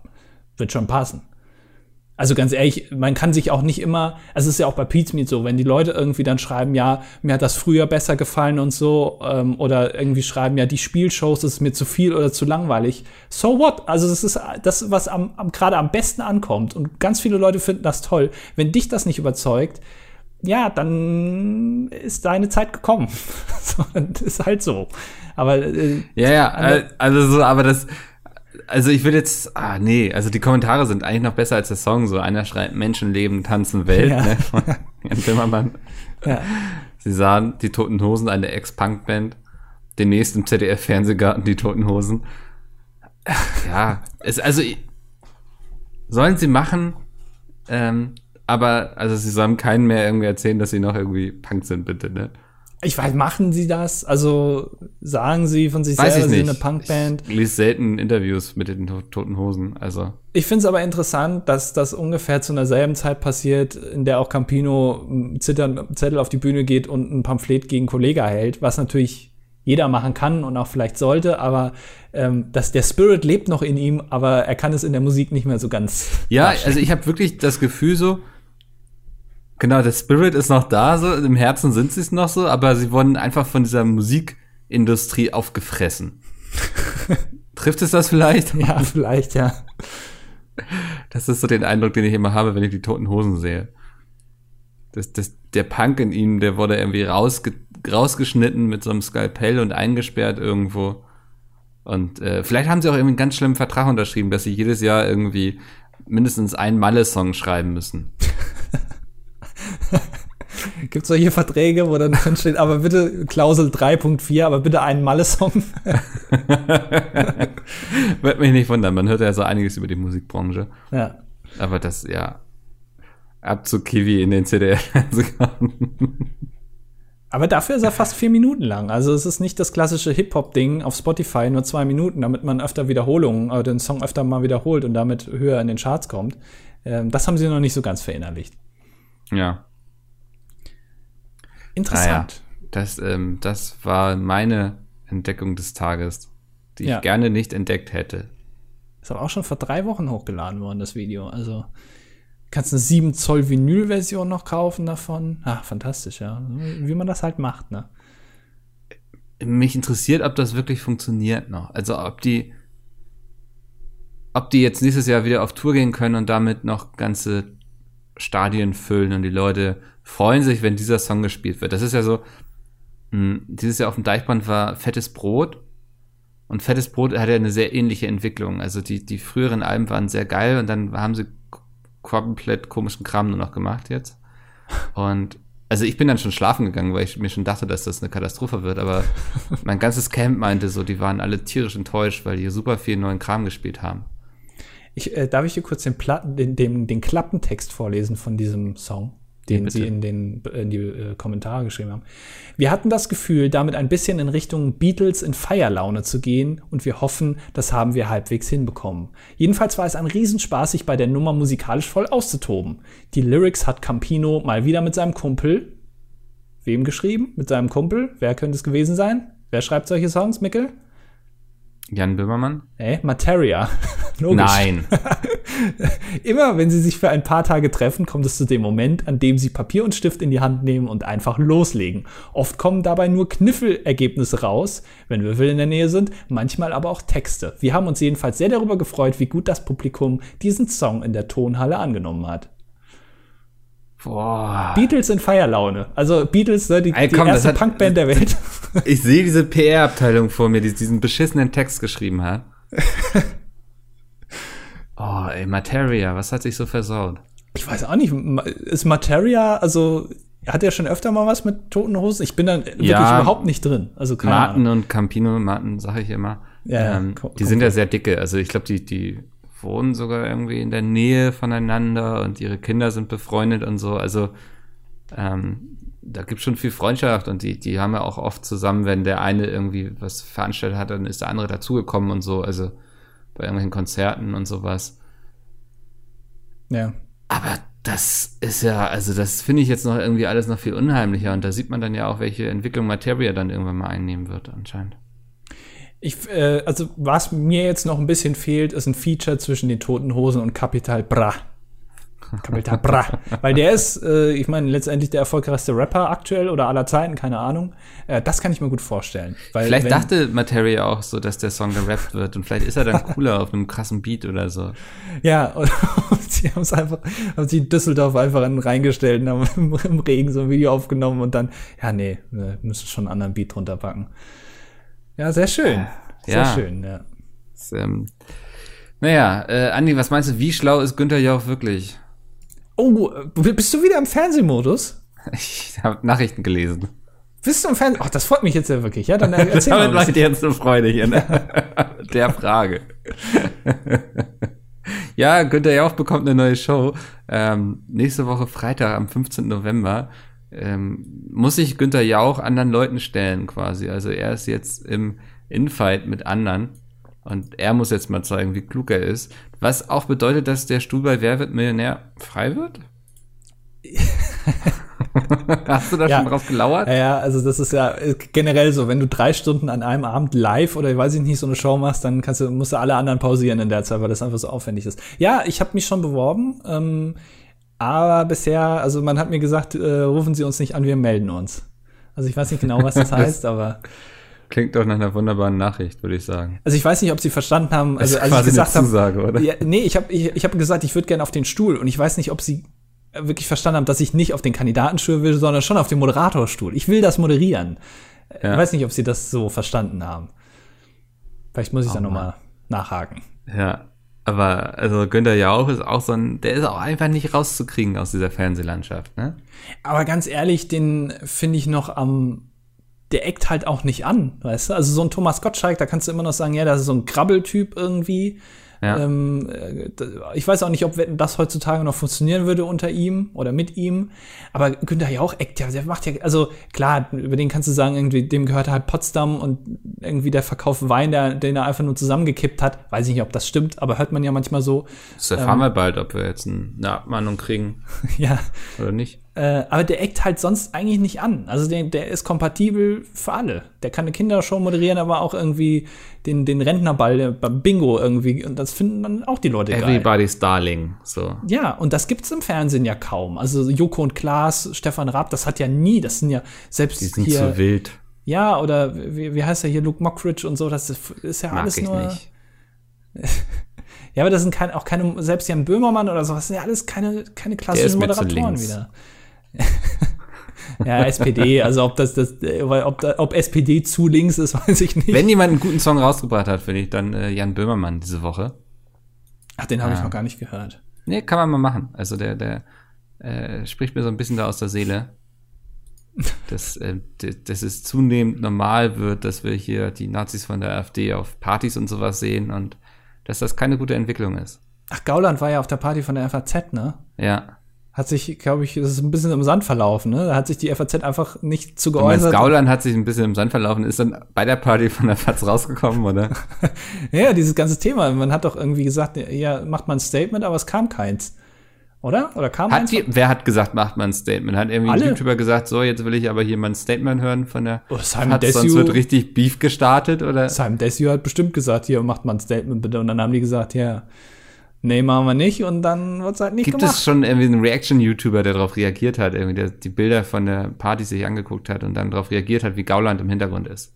wird schon passen. Also ganz ehrlich, man kann sich auch nicht immer, also es ist ja auch bei Pizmeet so, wenn die Leute irgendwie dann schreiben, ja, mir hat das früher besser gefallen und so, ähm, oder irgendwie schreiben, ja, die Spielshows das ist mir zu viel oder zu langweilig. So what? Also das ist das, was am, am, gerade am besten ankommt. Und ganz viele Leute finden das toll. Wenn dich das nicht überzeugt, ja, dann ist deine Zeit gekommen. ist halt so. Aber äh, Ja, ja, also so, aber das, also ich will jetzt, ah nee, also die Kommentare sind eigentlich noch besser als der Song. So einer schreibt Menschen leben, tanzen Welt, Ja. ne, von Jan Böhmermann. ja. Sie sahen die Toten Hosen, eine Ex-Punk-Band. Demnächst im ZDF-Fernsehgarten die Toten Hosen. Ja, es, also sollen sie machen, ähm, aber also sie sollen keinen mehr irgendwie erzählen, dass sie noch irgendwie Punk sind, bitte, ne? Ich weiß, machen sie das? Also sagen sie von sich Weiß selber, sie sind eine Punkband? Ich lese selten Interviews mit den To- Toten Hosen, also. Ich finde es aber interessant, dass das ungefähr zu einer selben Zeit passiert, in der auch Campino m, zittern, Zettel auf die Bühne geht und ein Pamphlet gegen Kollega hält, was natürlich jeder machen kann und auch vielleicht sollte, aber ähm, dass der Spirit lebt noch in ihm, aber er kann es in der Musik nicht mehr so ganz. Ja, darstellen. also ich habe wirklich das Gefühl so, genau, der Spirit ist noch da, so im Herzen sind sie es noch so, aber sie wurden einfach von dieser Musikindustrie aufgefressen. Trifft es das vielleicht? ja, vielleicht, ja. Das ist so den Eindruck, den ich immer habe, wenn ich die Toten Hosen sehe. Das, das, der Punk in ihnen, der wurde irgendwie rausge rausgeschnitten mit so einem Skalpell und eingesperrt irgendwo. Und äh, vielleicht haben sie auch irgendwie einen ganz schlimmen Vertrag unterschrieben, dass sie jedes Jahr irgendwie mindestens einen Malle-Song schreiben müssen. Gibt solche Verträge, wo dann drin steht, aber bitte Klausel 3.4, aber bitte einen Malle-Song. Wird mich nicht wundern, man hört ja so einiges über die Musikbranche. ja. Aber das, ja, ab zu Kiwi in den CDR-Fernsehgarten. Aber dafür ist er fast vier Minuten lang. Also es ist nicht das klassische Hip-Hop-Ding auf Spotify, nur zwei Minuten, damit man öfter Wiederholungen, äh, den Song öfter mal wiederholt und damit höher in den Charts kommt. Ähm, das haben sie noch nicht so ganz verinnerlicht. ja. Interessant. Das, ähm, das war meine Entdeckung des Tages, die Ja. ich gerne nicht entdeckt hätte. Ist aber auch schon vor drei Wochen hochgeladen worden, das Video. Also kannst eine 7 Zoll Vinyl-Version noch kaufen davon. Ah, fantastisch, ja. Wie man das halt macht, ne? Mich interessiert, ob das wirklich funktioniert noch. Also ob die, ob die jetzt nächstes Jahr wieder auf Tour gehen können und damit noch ganze Stadien füllen und die Leute freuen sich, wenn dieser Song gespielt wird. Das ist ja so, mh, dieses Jahr auf dem Deichbrand war Fettes Brot und Fettes Brot hat ja eine sehr ähnliche Entwicklung. Also die, die früheren Alben waren sehr geil und dann haben sie komplett komischen Kram nur noch gemacht jetzt. Und also ich bin dann schon schlafen gegangen, weil ich mir schon dachte, dass das eine Katastrophe wird, aber mein ganzes Camp meinte so, die waren alle tierisch enttäuscht, weil die super viel neuen Kram gespielt haben. Ich, äh, darf ich dir kurz den, Platten, den, den, den Klappentext vorlesen von diesem Song, den bitte. sie in, den, in die äh, Kommentare geschrieben haben? Wir hatten das Gefühl, damit ein bisschen in Richtung Beatles in Feierlaune zu gehen und wir hoffen, das haben wir halbwegs hinbekommen. Jedenfalls war es ein Riesenspaß, sich bei der Nummer musikalisch voll auszutoben. Die Lyrics hat Campino mal wieder mit seinem Kumpel, wem geschrieben? Mit seinem Kumpel? Wer könnte es gewesen sein? Wer schreibt solche Songs, Mickel? Jan Böhmermann? Äh, Materia. Logisch. Nein. Immer wenn sie sich für ein paar Tage treffen, kommt es zu dem Moment, an dem sie Papier und Stift in die Hand nehmen und einfach loslegen. Oft kommen dabei nur Kniffelergebnisse raus, wenn Würfel in der Nähe sind, manchmal aber auch Texte. Wir haben uns jedenfalls sehr darüber gefreut, wie gut das Publikum diesen Song in der Tonhalle angenommen hat. Boah. Beatles in Feierlaune. Also Beatles, ne, die, Ey, komm, die erste hat, Punkband der Welt. Ich sehe diese PR-Abteilung vor mir, die diesen beschissenen Text geschrieben hat. oh, ey, Materia, was hat sich so versaut? Ich weiß auch nicht. Ist Materia, also hat er schon öfter mal was mit toten Hosen? Ich bin da wirklich ja, überhaupt nicht drin. Also keine Martin Ahnung. und Campino, Martin sage ich immer. Ja, ähm, die sind ja sehr dicke. Also ich glaube, die, die wohnen sogar irgendwie in der Nähe voneinander und ihre Kinder sind befreundet und so. Also ähm, da gibt schon viel Freundschaft und die, die haben ja auch oft zusammen, wenn der eine irgendwie was veranstaltet hat, dann ist der andere dazugekommen und so. Also bei irgendwelchen Konzerten und sowas. Ja. Aber das ist ja, also das finde ich jetzt noch irgendwie alles noch viel unheimlicher und da sieht man dann ja auch, welche Entwicklung Materia dann irgendwann mal einnehmen wird, anscheinend. Ich, äh, also was mir jetzt noch ein bisschen fehlt, ist ein Feature zwischen den Toten Hosen und Capital Bra. Capital Bra. Weil der ist, äh, ich meine, letztendlich der erfolgreichste Rapper aktuell oder aller Zeiten, keine Ahnung. Äh, das kann ich mir gut vorstellen. Weil vielleicht wenn, dachte Materia auch so, dass der Song gerappt wird und vielleicht ist er dann cooler auf einem krassen Beat oder so. Ja, und, und sie haben es einfach, haben sie Düsseldorf einfach reingestellt und haben im, im, Regen so ein Video aufgenommen und dann, ja, nee, wir müssen schon einen anderen Beat drunter packen. Ja, sehr schön. Sehr ja. schön, ja. Das, ähm, naja, äh, Andi, was meinst du, wie schlau ist Günther Jauch wirklich? Oh, bist du wieder im Fernsehmodus? Ich habe Nachrichten gelesen. Bist du im Fernsehen? Ach, das freut mich jetzt ja wirklich. Ja, dann erzähl Damit macht dir jetzt eine Freude hier, ne? Der Frage. ja, Günther Jauch bekommt eine neue Show. Ähm, nächste Woche Freitag am 15. November ähm, muss sich Günther Jauch anderen Leuten stellen quasi. Also er ist jetzt im Infight mit anderen und er muss jetzt mal zeigen, wie klug er ist. Was auch bedeutet, dass der Stuhl bei Wer wird Millionär frei wird? Hast du da ja. schon drauf gelauert? Ja, also das ist ja generell so, wenn du drei Stunden an einem Abend live oder weiß ich nicht so eine Show machst, dann kannst du, musst du alle anderen pausieren in der Zeit, weil das einfach so aufwendig ist. Ja, ich habe mich schon beworben. Ähm, aber bisher, also man hat mir gesagt, äh, rufen Sie uns nicht an, wir melden uns. Also ich weiß nicht genau, was das heißt, aber. Klingt doch nach einer wunderbaren Nachricht, würde ich sagen. Also ich weiß nicht, ob Sie verstanden haben, also als ich gesagt habe, ja, nee, ich habe ich, ich hab gesagt, ich würde gerne auf den Stuhl und ich weiß nicht, ob Sie wirklich verstanden haben, dass ich nicht auf den Kandidatenstuhl will, sondern schon auf den Moderatorstuhl. Ich will das moderieren. Ja. Ich weiß nicht, ob Sie das so verstanden haben. Vielleicht muss ich oh, da nochmal nachhaken. Ja, aber also Günther Jauch ist auch so ein, der ist auch einfach nicht rauszukriegen aus dieser Fernsehlandschaft, ne? Aber ganz ehrlich, den finde ich noch am, der eckt halt auch nicht an, weißt du? Also so ein Thomas Gottschalk, da kannst du immer noch sagen, ja, das ist so ein Grabbeltyp irgendwie. Ja. Ähm, äh, ich weiß auch nicht, ob das heutzutage noch funktionieren würde unter ihm oder mit ihm. Aber Günther Jauch eckt ja, der macht ja, also klar, über den kannst du sagen, irgendwie, dem gehört halt Potsdam und irgendwie der Verkauf Wein, der, den er einfach nur zusammengekippt hat. Weiß ich nicht, ob das stimmt, aber hört man ja manchmal so. Das erfahren ähm, wir bald, ob wir jetzt eine Abmahnung kriegen. ja. Oder nicht. Äh, aber der eckt halt sonst eigentlich nicht an. Also der, der ist kompatibel für alle. Der kann eine Kindershow moderieren, aber auch irgendwie den, den Rentnerball beim Bingo irgendwie. Und das finden dann auch die Leute Everybody's geil. Everybody's Darling. So. Ja, und das gibt's im Fernsehen ja kaum. Also Joko und Klaas, Stefan Raab, das hat ja nie, das sind ja selbst Die sind hier, zu wild. Ja, oder wie, wie heißt er hier, Luke Mockridge und so, das ist ja Mag alles ich nur. Nicht. ja, aber das sind kein, auch keine, selbst Jan Böhmermann oder so, das sind ja alles keine, keine klassischen Moderatoren wieder. Ja, SPD, also ob das, das ob, ob SPD zu links ist, weiß ich nicht. Wenn jemand einen guten Song rausgebracht hat, finde ich, dann äh, Jan Böhmermann diese Woche. Ach, den habe ja. ich noch gar nicht gehört. Nee, kann man mal machen. Also der, der äh, spricht mir so ein bisschen da aus der Seele. Dass, äh, dass es zunehmend normal wird, dass wir hier die Nazis von der AfD auf Partys und sowas sehen und dass das keine gute Entwicklung ist. Ach, Gauland war ja auf der Party von der FAZ, ne? Ja hat sich, glaube ich, das ist ein bisschen im Sand verlaufen. Ne? Da hat sich die FAZ einfach nicht zu geäußert. Gauland hat sich ein bisschen im Sand verlaufen. Ist dann bei der Party von der FAZ rausgekommen, oder? ja, dieses ganze Thema. Man hat doch irgendwie gesagt, ja, macht man ein Statement, aber es kam keins. Oder? Oder kam hat eins? Die, wer hat gesagt, macht man ein Statement? Hat irgendwie Alle? ein YouTuber gesagt, so, jetzt will ich aber hier mal ein Statement hören von der oh, Simon Desue, sonst wird richtig Beef gestartet, oder? Simon Desue hat bestimmt gesagt, hier, macht man ein Statement bitte. Und dann haben die gesagt, ja, nee, machen wir nicht und dann wird es halt nicht Gibt gemacht. Gibt es schon irgendwie einen Reaction-YouTuber, der darauf reagiert hat, irgendwie, der die Bilder von der Party sich angeguckt hat und dann darauf reagiert hat, wie Gauland im Hintergrund ist?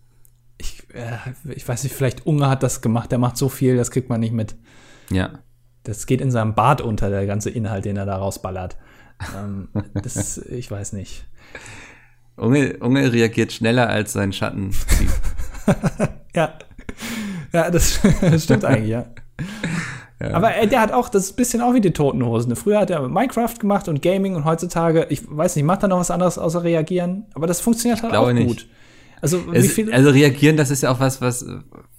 Ich, äh, ich weiß nicht, vielleicht Unge hat das gemacht, der macht so viel, das kriegt man nicht mit. Ja. Das geht in seinem Bart unter, der ganze Inhalt, den er da rausballert. ähm, das, ich weiß nicht. Unge, Unge reagiert schneller als sein Schatten. ja. Ja, das stimmt eigentlich, ja. Ja. Aber äh, der hat auch, das ist ein bisschen auch wie die Toten Hosen. Früher hat er Minecraft gemacht und Gaming und heutzutage, ich weiß nicht, macht er noch was anderes außer reagieren? Aber das funktioniert halt auch nicht. gut. Also, es, also reagieren, das ist ja auch was, was,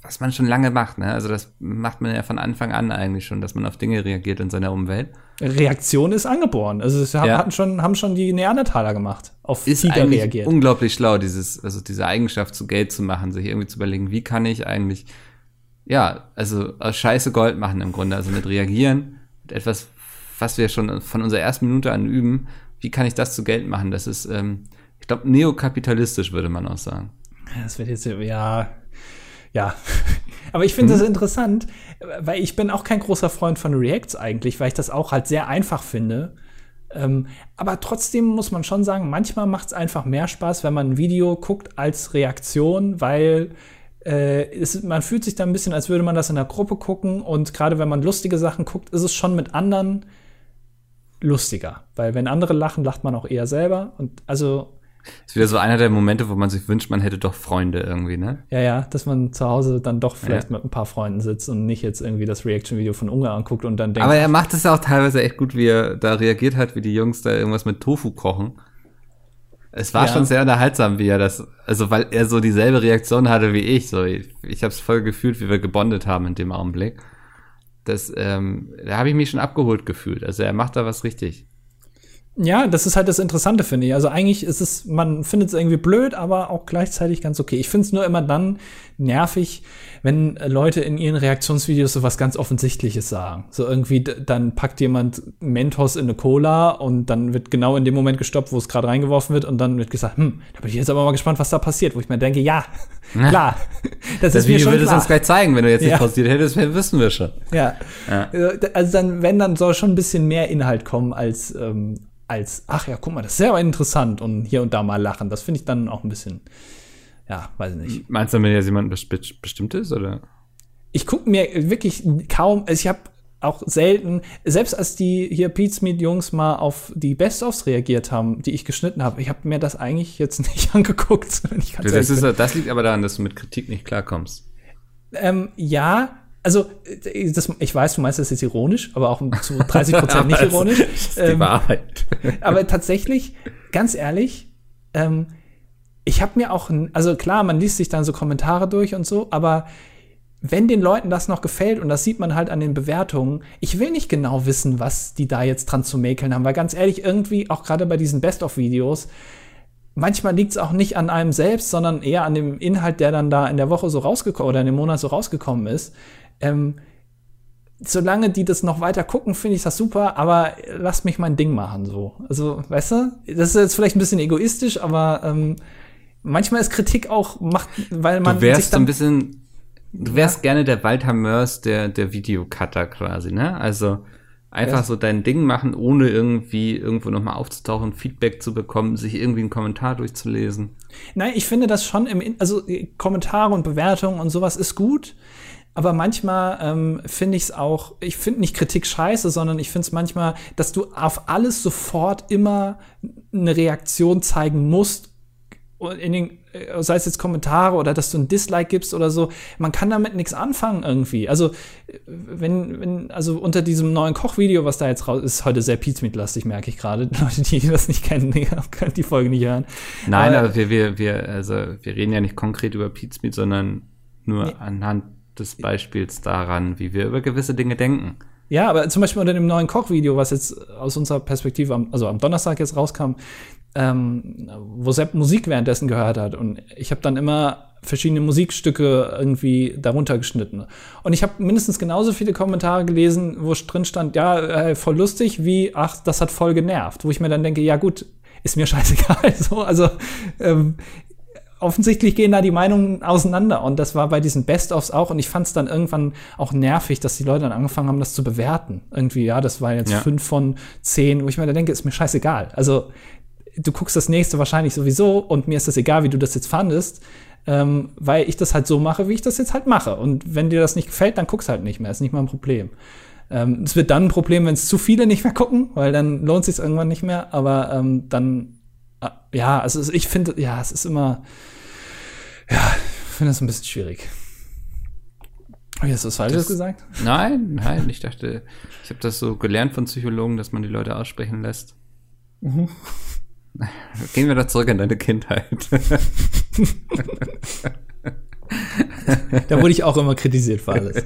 was man schon lange macht. Ne? Also das macht man ja von Anfang an eigentlich schon, dass man auf Dinge reagiert in seiner Umwelt. Reaktion ist angeboren. Also es ja. hatten schon, haben schon die Neandertaler gemacht. Auf ist Tiger reagiert. Unglaublich schlau, dieses, also diese Eigenschaft zu Geld zu machen, sich irgendwie zu überlegen, wie kann ich eigentlich, ja, also aus Scheiße Gold machen im Grunde. Also mit reagieren, mit etwas, was wir schon von unserer ersten Minute an üben, wie kann ich das zu Geld machen? Das ist, ähm, ich glaube, neokapitalistisch würde man auch sagen. Das wird jetzt, ja, ja. Aber ich finde mhm. das interessant, weil ich bin auch kein großer Freund von Reacts eigentlich, weil ich das auch halt sehr einfach finde. Ähm, aber trotzdem muss man schon sagen, manchmal macht es einfach mehr Spaß, wenn man ein Video guckt als Reaktion, weil äh, es, man fühlt sich da ein bisschen, als würde man das in der Gruppe gucken. Und gerade wenn man lustige Sachen guckt, ist es schon mit anderen lustiger. Weil wenn andere lachen, lacht man auch eher selber. Und also ist wieder so einer der Momente, wo man sich wünscht, man hätte doch Freunde irgendwie, ne? Ja, ja, dass man zu Hause dann doch vielleicht ja. mit ein paar Freunden sitzt und nicht jetzt irgendwie das Reaction-Video von Ungarn anguckt und dann denkt. Aber er macht es ja auch teilweise echt gut, wie er da reagiert hat, wie die Jungs da irgendwas mit Tofu kochen. Es war ja. schon sehr unterhaltsam, wie er das, also weil er so dieselbe Reaktion hatte wie ich. So, ich, ich habe es voll gefühlt, wie wir gebondet haben in dem Augenblick. Das, ähm, da habe ich mich schon abgeholt gefühlt. Also er macht da was richtig. Ja, das ist halt das Interessante, finde ich. Also eigentlich ist es, man findet es irgendwie blöd, aber auch gleichzeitig ganz okay. Ich finde es nur immer dann nervig, wenn Leute in ihren Reaktionsvideos so was ganz Offensichtliches sagen. So irgendwie, dann packt jemand Mentos in eine Cola und dann wird genau in dem Moment gestoppt, wo es gerade reingeworfen wird und dann wird gesagt, hm, da bin ich jetzt aber mal gespannt, was da passiert. Wo ich mir denke, ja, klar. Das, das ist mir schon würde es uns gleich zeigen, wenn du jetzt nicht ja. pausiert hättest, wissen wir schon. Ja. ja. Also dann, wenn, dann soll schon ein bisschen mehr Inhalt kommen als, ähm, als, ach ja, guck mal, das ist sehr interessant und hier und da mal lachen. Das finde ich dann auch ein bisschen, ja, weiß nicht. Meinst du, wenn jetzt jemand bestimmt ist, oder? Ich gucke mir wirklich kaum, also ich habe auch selten, selbst als die hier Pete's Meet Jungs mal auf die Best-ofs reagiert haben, die ich geschnitten habe, ich habe mir das eigentlich jetzt nicht angeguckt. Ich das, ist, das liegt aber daran, dass du mit Kritik nicht klarkommst. Ähm, ja, also, äh, das, ich weiß, du meinst das jetzt ironisch, aber auch zu 30 Prozent nicht ironisch. Das ist die ähm, Wahrheit. aber tatsächlich, ganz ehrlich, ähm, ich habe mir auch, also klar, man liest sich dann so Kommentare durch und so, aber wenn den Leuten das noch gefällt, und das sieht man halt an den Bewertungen, ich will nicht genau wissen, was die da jetzt dran zu mäkeln haben, weil ganz ehrlich, irgendwie, auch gerade bei diesen Best-of-Videos, manchmal liegt es auch nicht an einem selbst, sondern eher an dem Inhalt, der dann da in der Woche so rausgekommen oder in dem Monat so rausgekommen ist. Ähm, solange die das noch weiter gucken, finde ich das super, aber lasst mich mein Ding machen, so. Also, weißt du, das ist jetzt vielleicht ein bisschen egoistisch, aber ähm, manchmal ist Kritik auch, macht, weil man. Du wärst so ein bisschen, du wärst ja. gerne der Walter Mörs der, der Videocutter quasi, ne? Also, einfach ja. so dein Ding machen, ohne irgendwie irgendwo nochmal aufzutauchen, Feedback zu bekommen, sich irgendwie einen Kommentar durchzulesen. Nein, ich finde das schon im, also Kommentare und Bewertungen und sowas ist gut. Aber manchmal ähm, finde ich es auch, ich finde nicht Kritik scheiße, sondern ich finde es manchmal, dass du auf alles sofort immer eine Reaktion zeigen musst. In den, äh, sei es jetzt Kommentare oder dass du ein Dislike gibst oder so, man kann damit nichts anfangen irgendwie. Also, wenn, wenn, also unter diesem neuen Kochvideo, was da jetzt raus ist, heute sehr Pizmeat-lastig, merke ich gerade. Leute, die das nicht kennen, die können die Folge nicht hören. Nein, aber, aber wir, wir, wir, also wir reden ja nicht konkret über Pizmeat, sondern nur nee. anhand des Beispiels daran, wie wir über gewisse Dinge denken. Ja, aber zum Beispiel unter dem neuen Kochvideo, was jetzt aus unserer Perspektive, am, also am Donnerstag jetzt rauskam, ähm, wo Sepp Musik währenddessen gehört hat. Und ich habe dann immer verschiedene Musikstücke irgendwie darunter geschnitten. Und ich habe mindestens genauso viele Kommentare gelesen, wo drin stand, ja, äh, voll lustig, wie, ach, das hat voll genervt. Wo ich mir dann denke, ja gut, ist mir scheißegal. So, also ähm, offensichtlich gehen da die Meinungen auseinander. Und das war bei diesen Best-ofs auch. Und ich fand es dann irgendwann auch nervig, dass die Leute dann angefangen haben, das zu bewerten. Irgendwie, ja, das war jetzt ja. fünf von zehn, wo ich mir da denke, ist mir scheißegal. Also, du guckst das nächste wahrscheinlich sowieso und mir ist das egal, wie du das jetzt fandest. Ähm, weil ich das halt so mache, wie ich das jetzt halt mache. Und wenn dir das nicht gefällt, dann guck's halt nicht mehr. Ist nicht mal ein Problem. Ähm, es wird dann ein Problem, wenn es zu viele nicht mehr gucken, weil dann lohnt sich irgendwann nicht mehr. Aber ähm, dann, äh, ja, also ich finde, ja, es ist immer, ja, ich finde es ein bisschen schwierig. Habe ich jetzt was Falsches Das- gesagt? Nein, nein, ich dachte, ich habe das so gelernt von Psychologen, dass man die Leute aussprechen lässt. Gehen wir da zurück in deine Kindheit. Da wurde ich auch immer kritisiert für alles.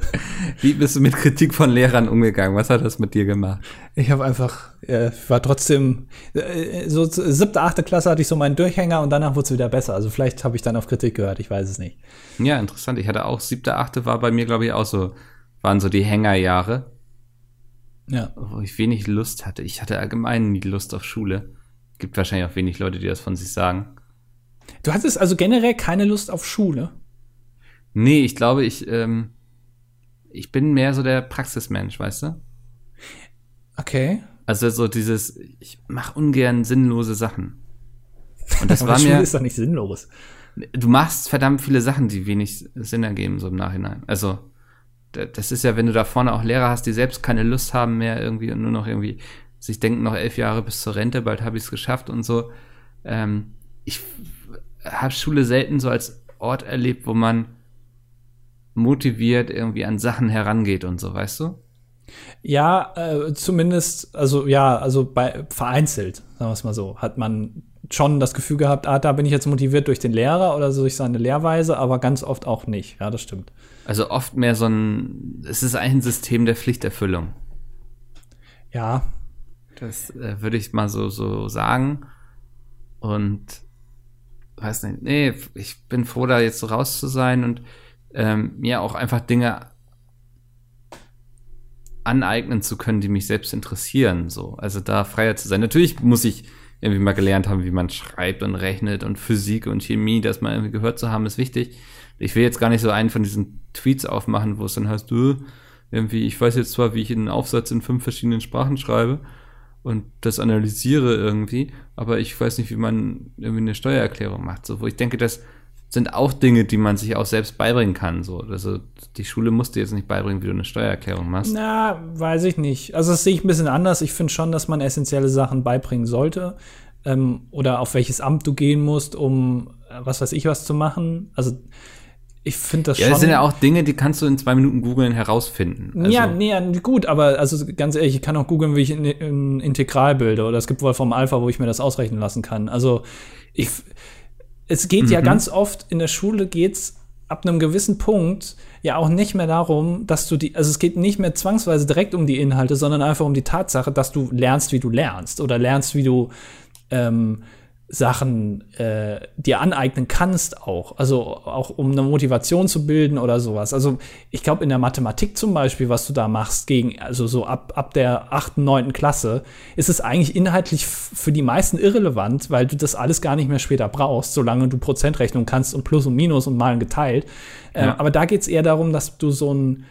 Wie bist du mit Kritik von Lehrern umgegangen? Was hat das mit dir gemacht? Ich habe einfach, äh, war trotzdem, äh, so siebte, achte Klasse hatte ich so meinen Durchhänger und danach wurde es wieder besser. Also vielleicht habe ich dann auf Kritik gehört, ich weiß es nicht. Ja, interessant. Ich hatte auch siebte, achte war bei mir, glaube ich, auch so, waren so die Hängerjahre, Ja. wo ich wenig Lust hatte. Ich hatte allgemein nie Lust auf Schule. Gibt wahrscheinlich auch wenig Leute, die das von sich sagen. Du hattest also generell keine Lust auf Schule? Nee, ich glaube, ich, ähm, ich bin mehr so der Praxismensch, weißt du? Okay. Also so dieses, ich mache ungern sinnlose Sachen. Und das Aber war Schule mir, ist doch nicht sinnlos. du machst verdammt viele Sachen, die wenig Sinn ergeben, so im Nachhinein. Also, da- das ist ja, wenn du da vorne auch Lehrer hast, die selbst keine Lust haben mehr irgendwie und nur noch irgendwie sich denken, noch elf Jahre bis zur Rente, bald habe ich es geschafft und so. Ähm, ich habe Schule selten so als Ort erlebt, wo man motiviert irgendwie an Sachen herangeht und so, weißt du? Ja, äh, zumindest, also ja, also bei vereinzelt, sagen wir es mal so, hat man schon das Gefühl gehabt, ah, da bin ich jetzt motiviert durch den Lehrer oder so durch seine Lehrweise, aber ganz oft auch nicht. Ja, das stimmt. Also oft mehr so ein, es ist ein System der Pflichterfüllung. Ja, Das äh, würde ich mal so, so sagen. Und weiß nicht, nee, ich bin froh, da jetzt so raus zu sein und ähm, mir auch einfach Dinge aneignen zu können, die mich selbst interessieren. So, also da freier zu sein. Natürlich muss ich irgendwie mal gelernt haben, wie man schreibt und rechnet und Physik und Chemie, das mal irgendwie gehört zu haben, ist wichtig. Ich will jetzt gar nicht so einen von diesen Tweets aufmachen, wo es dann heißt, du, irgendwie, ich weiß jetzt zwar, wie ich einen Aufsatz in fünf verschiedenen Sprachen schreibe und das analysiere irgendwie, aber ich weiß nicht, wie man irgendwie eine Steuererklärung macht. So, wo ich denke, das sind auch Dinge, die man sich auch selbst beibringen kann. So, also die Schule muss dir jetzt nicht beibringen, wie du eine Steuererklärung machst. na, weiß ich nicht. Also das sehe ich ein bisschen anders. Ich finde schon, dass man essentielle Sachen beibringen sollte. Ähm, oder auf welches Amt du gehen musst, um äh, was weiß ich was zu machen. Also ich finde das Ja, schon. das sind ja auch Dinge, die kannst du in zwei Minuten googeln herausfinden. Also, ja, nee, ja, gut, aber also ganz ehrlich, ich kann auch googeln, wie ich ein, ein Integral bilde. Oder es gibt Wolfram Alpha, wo ich mir das ausrechnen lassen kann. Also ich, es geht ja ganz oft in der Schule geht's ab einem gewissen Punkt ja auch nicht mehr darum, dass du die, also es geht nicht mehr zwangsweise direkt um die Inhalte, sondern einfach um die Tatsache, dass du lernst, wie du lernst oder lernst, wie du ähm, Sachen äh, dir aneignen kannst auch. Also auch um eine Motivation zu bilden oder sowas. Also ich glaube in der Mathematik zum Beispiel, was du da machst, gegen, also so ab, ab der achten, neunten Klasse, ist es eigentlich inhaltlich für die meisten irrelevant, weil du das alles gar nicht mehr später brauchst, solange du Prozentrechnung kannst und Plus und Minus und Malen geteilt. Äh, Ja. aber da geht es eher darum, dass du so ein,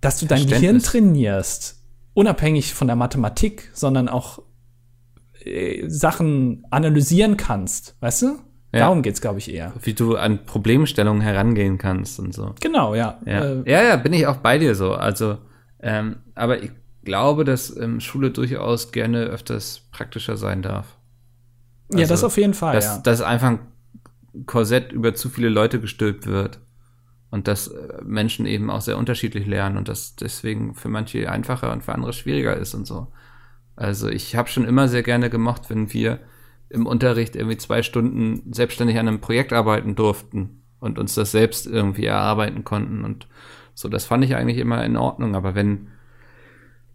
dass du dein Gehirn trainierst, unabhängig von der Mathematik, sondern auch äh, Sachen analysieren kannst, weißt du? Ja. Darum geht's, glaube ich, eher. Wie du an Problemstellungen herangehen kannst und so. Genau, ja. Ja, Äh, ja, ja, bin ich auch bei dir so. Also, ähm, aber ich glaube, dass ähm, Schule durchaus gerne öfters praktischer sein darf. ja, also, das auf jeden Fall, dass, ja. dass einfach ein Korsett über zu viele Leute gestülpt wird. Und dass äh, Menschen eben auch sehr unterschiedlich lernen und das deswegen für manche einfacher und für andere schwieriger ist und so. Also ich habe schon immer sehr gerne gemocht, wenn wir im Unterricht irgendwie zwei Stunden selbstständig an einem Projekt arbeiten durften und uns das selbst irgendwie erarbeiten konnten und so. Das fand ich eigentlich immer in Ordnung. Aber wenn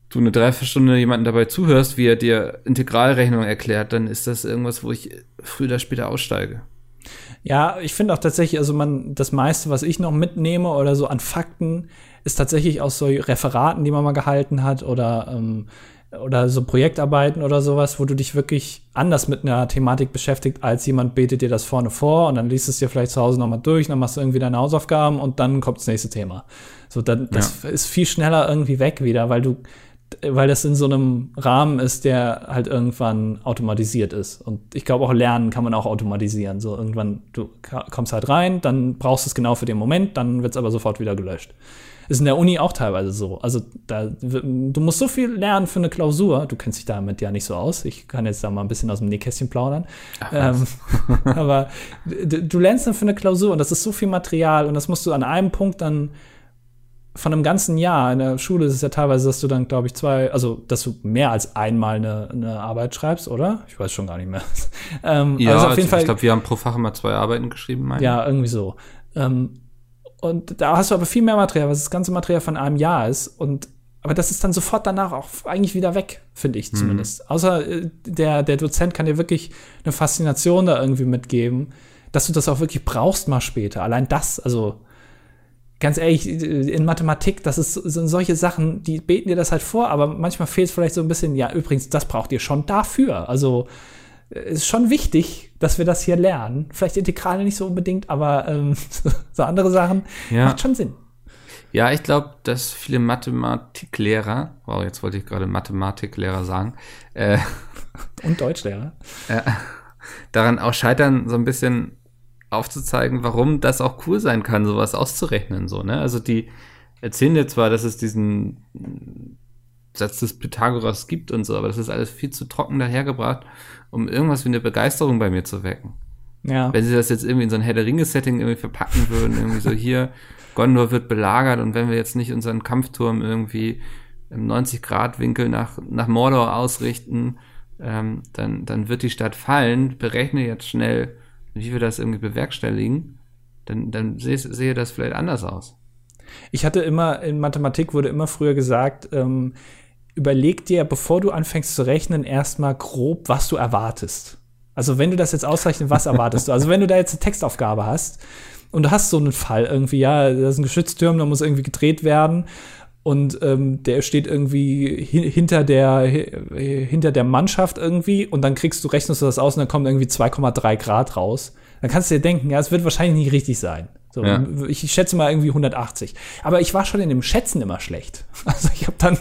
du eine Dreiviertelstunde jemanden dabei zuhörst, wie er dir Integralrechnung erklärt, dann ist das irgendwas, wo ich früher oder später aussteige. Ja, ich finde auch tatsächlich, also man, das meiste, was ich noch mitnehme oder so an Fakten, ist tatsächlich aus so Referaten, die man mal gehalten hat oder, ähm, oder so Projektarbeiten oder sowas, wo du dich wirklich anders mit einer Thematik beschäftigt, als jemand betet dir das vorne vor und dann liest es dir vielleicht zu Hause nochmal durch, dann machst du irgendwie deine Hausaufgaben und dann kommt das nächste Thema. So, dann, das ist viel schneller irgendwie weg wieder, weil du weil das in so einem Rahmen ist, der halt irgendwann automatisiert ist. Und ich glaube auch Lernen kann man auch automatisieren. So irgendwann, du kommst halt rein, dann brauchst du es genau für den Moment, dann wird es aber sofort wieder gelöscht. Ist in der Uni auch teilweise so. Also da, du musst so viel lernen für eine Klausur. Du kennst dich damit ja nicht so aus. Ich kann jetzt da mal ein bisschen aus dem Nähkästchen plaudern. Ach, ähm, aber du, du lernst dann für eine Klausur und das ist so viel Material und das musst du an einem Punkt dann von einem ganzen Jahr in der Schule ist es ja teilweise, dass du dann, glaube ich, zwei, also dass du mehr als einmal eine, eine Arbeit schreibst, oder? Ich weiß schon gar nicht mehr. ähm, ja, also auf jeden also Fall, ich glaube, wir haben pro Fach immer zwei Arbeiten geschrieben. Meine. Ja, irgendwie so. Ähm, und da hast du aber viel mehr Material, was das ganze Material von einem Jahr ist. Und aber das ist dann sofort danach auch eigentlich wieder weg, finde ich mhm. zumindest. Mhm. Außer äh, der, der Dozent kann dir wirklich eine Faszination da irgendwie mitgeben, dass du das auch wirklich brauchst mal später. Allein das, also ganz ehrlich, in Mathematik, das ist, sind solche Sachen, die beten dir das halt vor, aber manchmal fehlt es vielleicht so ein bisschen, ja, übrigens, das braucht ihr schon dafür. Also ist schon wichtig, dass wir das hier lernen. Vielleicht Integrale nicht so unbedingt, aber ähm, so andere Sachen ja. macht schon Sinn. Ja, ich glaube, dass viele Mathematiklehrer, wow, jetzt wollte ich gerade Mathematiklehrer sagen, äh, und Deutschlehrer, äh, daran auch scheitern, so ein bisschen aufzuzeigen, warum das auch cool sein kann, sowas auszurechnen, so, ne? Also die erzählen dir zwar, dass es diesen Satz des Pythagoras gibt und so, aber das ist alles viel zu trocken dahergebracht um irgendwas wie eine Begeisterung bei mir zu wecken. Ja. Wenn sie das jetzt irgendwie in so ein Herr der Ringe-Setting irgendwie verpacken würden, irgendwie so hier, Gondor wird belagert und wenn wir jetzt nicht unseren Kampfturm irgendwie im 90-Grad-Winkel nach, nach Mordor ausrichten, ähm, dann, dann wird die Stadt fallen. Berechne jetzt schnell, wie wir das irgendwie bewerkstelligen. Dann, dann sehe, sehe das vielleicht anders aus. Ich hatte immer, in Mathematik wurde immer früher gesagt, ähm, überleg dir, bevor du anfängst zu rechnen, erstmal grob, was du erwartest. Also wenn du das jetzt ausrechnen, was erwartest du? Also wenn du da jetzt eine Textaufgabe hast und du hast so einen Fall irgendwie, ja, da ist ein Geschützturm, da muss irgendwie gedreht werden und ähm, der steht irgendwie hinter der hinter der Mannschaft irgendwie und dann kriegst du rechnest du das aus und dann kommt irgendwie 2,3 Grad raus. Dann kannst du dir denken, ja, es wird wahrscheinlich nicht richtig sein. So, ja. Ich schätze mal irgendwie 180. Aber ich war schon in dem Schätzen immer schlecht. Also ich habe dann,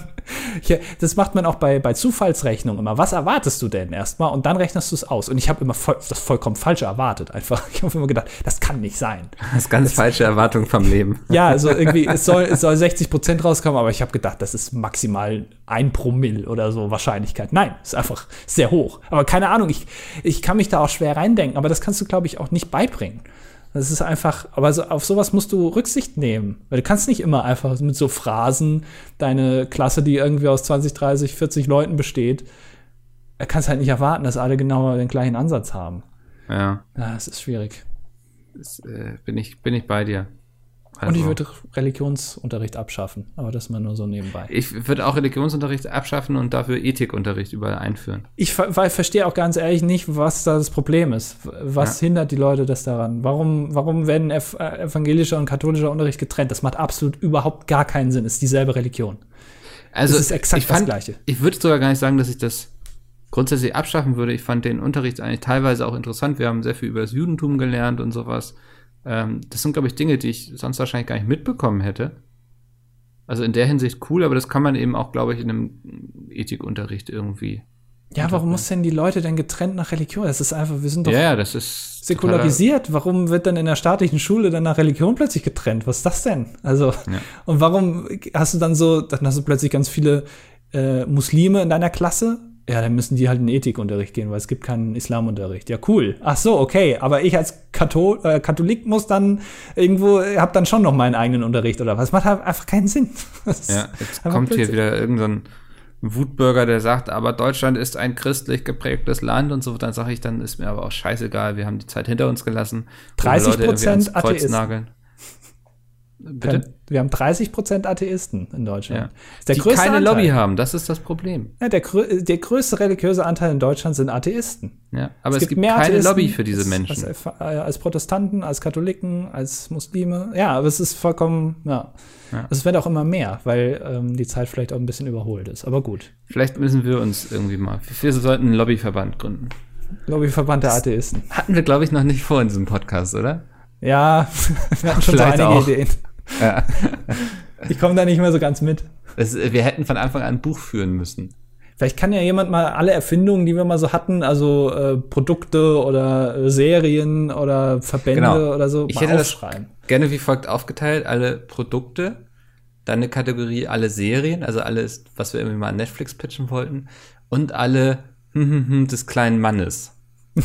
ich, das macht man auch bei, bei Zufallsrechnungen immer. Was erwartest du denn erstmal? Und dann rechnest du es aus. Und ich habe immer voll, das vollkommen falsche erwartet. Einfach, ich habe immer gedacht, das kann nicht sein. Das ist ganz das, falsche Erwartung vom Leben. Ja, also irgendwie, es soll, es soll 60 Prozent rauskommen, aber ich habe gedacht, das ist maximal ein Promille oder so Wahrscheinlichkeit. Nein, ist einfach sehr hoch. Aber keine Ahnung, ich, ich kann mich da auch schwer reindenken. Aber das kannst du, glaube ich, auch nicht beibringen. Das ist einfach, aber so, auf sowas musst du Rücksicht nehmen. Weil du kannst nicht immer einfach mit so Phrasen deine Klasse, die irgendwie aus 20, 30, 40 Leuten besteht, er kannst halt nicht erwarten, dass alle genau den gleichen Ansatz haben. Ja. Ja, es ist schwierig. Das, äh, bin, ich, bin ich bei dir. Also. Und ich würde Religionsunterricht abschaffen, aber das mal nur so nebenbei. Ich würde auch Religionsunterricht abschaffen und dafür Ethikunterricht überall einführen. Ich ver verstehe auch ganz ehrlich nicht, was da das Problem ist. Was ja. hindert die Leute das daran? Warum, warum werden äh, evangelischer und katholischer Unterricht getrennt? Das macht absolut überhaupt gar keinen Sinn. Es ist dieselbe Religion. Also, es ist exakt ich fand, das Gleiche. Ich würde sogar gar nicht sagen, dass ich das grundsätzlich abschaffen würde. Ich fand den Unterricht eigentlich teilweise auch interessant. Wir haben sehr viel über das Judentum gelernt und sowas. Ähm, das sind, glaube ich, Dinge, die ich sonst wahrscheinlich gar nicht mitbekommen hätte. Also in der Hinsicht cool, aber das kann man eben auch, glaube ich, in einem Ethikunterricht irgendwie. Ja, warum muss denn die Leute denn getrennt nach Religion? Das ist einfach, wir sind doch ja, das ist säkularisiert. Warum wird dann in der staatlichen Schule dann nach Religion plötzlich getrennt? Was ist das denn? Also, ja. und warum hast du dann so, dann hast du plötzlich ganz viele äh, Muslime in deiner Klasse, ja, dann müssen die halt in Ethikunterricht gehen, weil es gibt keinen Islamunterricht. Ja, cool. Ach so, okay. Aber ich als Kathol äh, Katholik muss dann irgendwo, hab dann schon noch meinen eigenen Unterricht oder was. Macht halt einfach keinen Sinn. ja, jetzt kommt hier wieder irgendein Wutbürger, der sagt, aber Deutschland ist ein christlich geprägtes Land und so. Dann sage ich, dann ist mir aber auch scheißegal. Wir haben die Zeit hinter uns gelassen. 30 Prozent Atheisten. Bitte? Wir haben 30 Prozent Atheisten in Deutschland. Ja. die keine Anteil. Lobby haben, das ist das Problem. Ja, der, der größte religiöse Anteil in Deutschland sind Atheisten. Ja, aber es, es gibt, gibt keine Atheisten Lobby für diese Menschen. Als, als, Protestanten, als Katholiken, als Muslime. Ja, aber es ist vollkommen, ja. ja. Es wird auch immer mehr, weil ähm, die Zeit vielleicht auch ein bisschen überholt ist. Aber gut. Vielleicht müssen wir uns irgendwie mal, wir sollten einen Lobbyverband gründen. Lobbyverband der Atheisten. Hatten wir, glaube ich, noch nicht vor in diesem Podcast, oder? Ja, wir hatten schon so einige auch. Ideen. Ja. Ich komme da nicht mehr so ganz mit. Das, wir hätten von Anfang an ein Buch führen müssen. Vielleicht kann ja jemand mal alle Erfindungen, die wir mal so hatten, also äh, Produkte oder äh, Serien oder Verbände Genau. oder so, Ich mal hätte das aufschreiben. gerne wie folgt aufgeteilt: alle Produkte, dann eine Kategorie alle Serien, also alles, was wir irgendwie mal an Netflix pitchen wollten, und alle hm, hm, hm, des kleinen Mannes.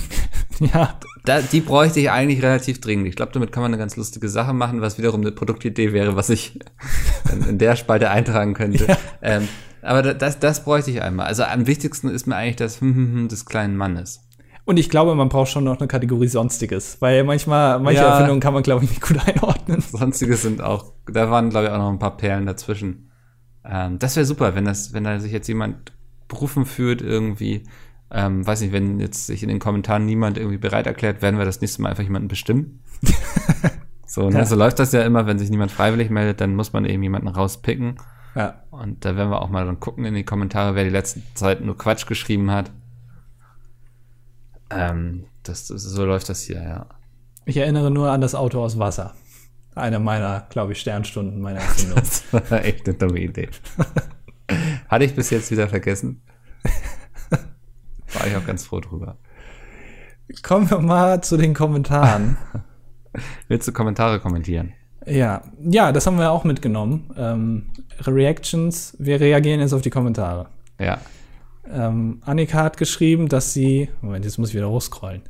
Ja, Da, die bräuchte ich eigentlich relativ dringend. Ich glaube, damit kann man eine ganz lustige Sache machen, was wiederum eine Produktidee wäre, was ich in der Spalte eintragen könnte. Ja. Ähm, aber da- das, das bräuchte ich einmal. Also am wichtigsten ist mir eigentlich das hm, hm, hm des kleinen Mannes. und ich glaube, man braucht schon noch eine Kategorie Sonstiges, weil manchmal, manche Ja. Erfindungen kann man, glaube ich, nicht gut einordnen. Sonstige sind auch, da waren, glaube ich, auch noch ein paar Perlen dazwischen. Ähm, das wäre super, wenn das, wenn da sich jetzt jemand berufen fühlt, irgendwie, ähm, weiß nicht, wenn jetzt sich in den Kommentaren niemand irgendwie bereit erklärt, werden wir das nächste Mal einfach jemanden bestimmen. so, ne? Ja. so läuft das ja immer, wenn sich niemand freiwillig meldet, dann muss man eben jemanden rauspicken. Ja. Und da werden wir auch mal dann gucken in die Kommentare, wer die letzte Zeit nur Quatsch geschrieben hat. Ähm, das, das, so läuft das hier, ja. Ich erinnere nur an das Auto aus Wasser. Eine meiner, glaube ich, Sternstunden meiner Erfindung. Das war echt eine dumme Idee. Hatte ich bis jetzt wieder vergessen. War ich auch ganz froh drüber. Kommen wir mal zu den Kommentaren. Willst du Kommentare kommentieren? ja, ja, das haben wir auch mitgenommen. Ähm, Reactions, wir reagieren jetzt auf die Kommentare. Ja. Ähm, Annika hat geschrieben, dass sie, Moment, jetzt muss ich wieder hochscrollen.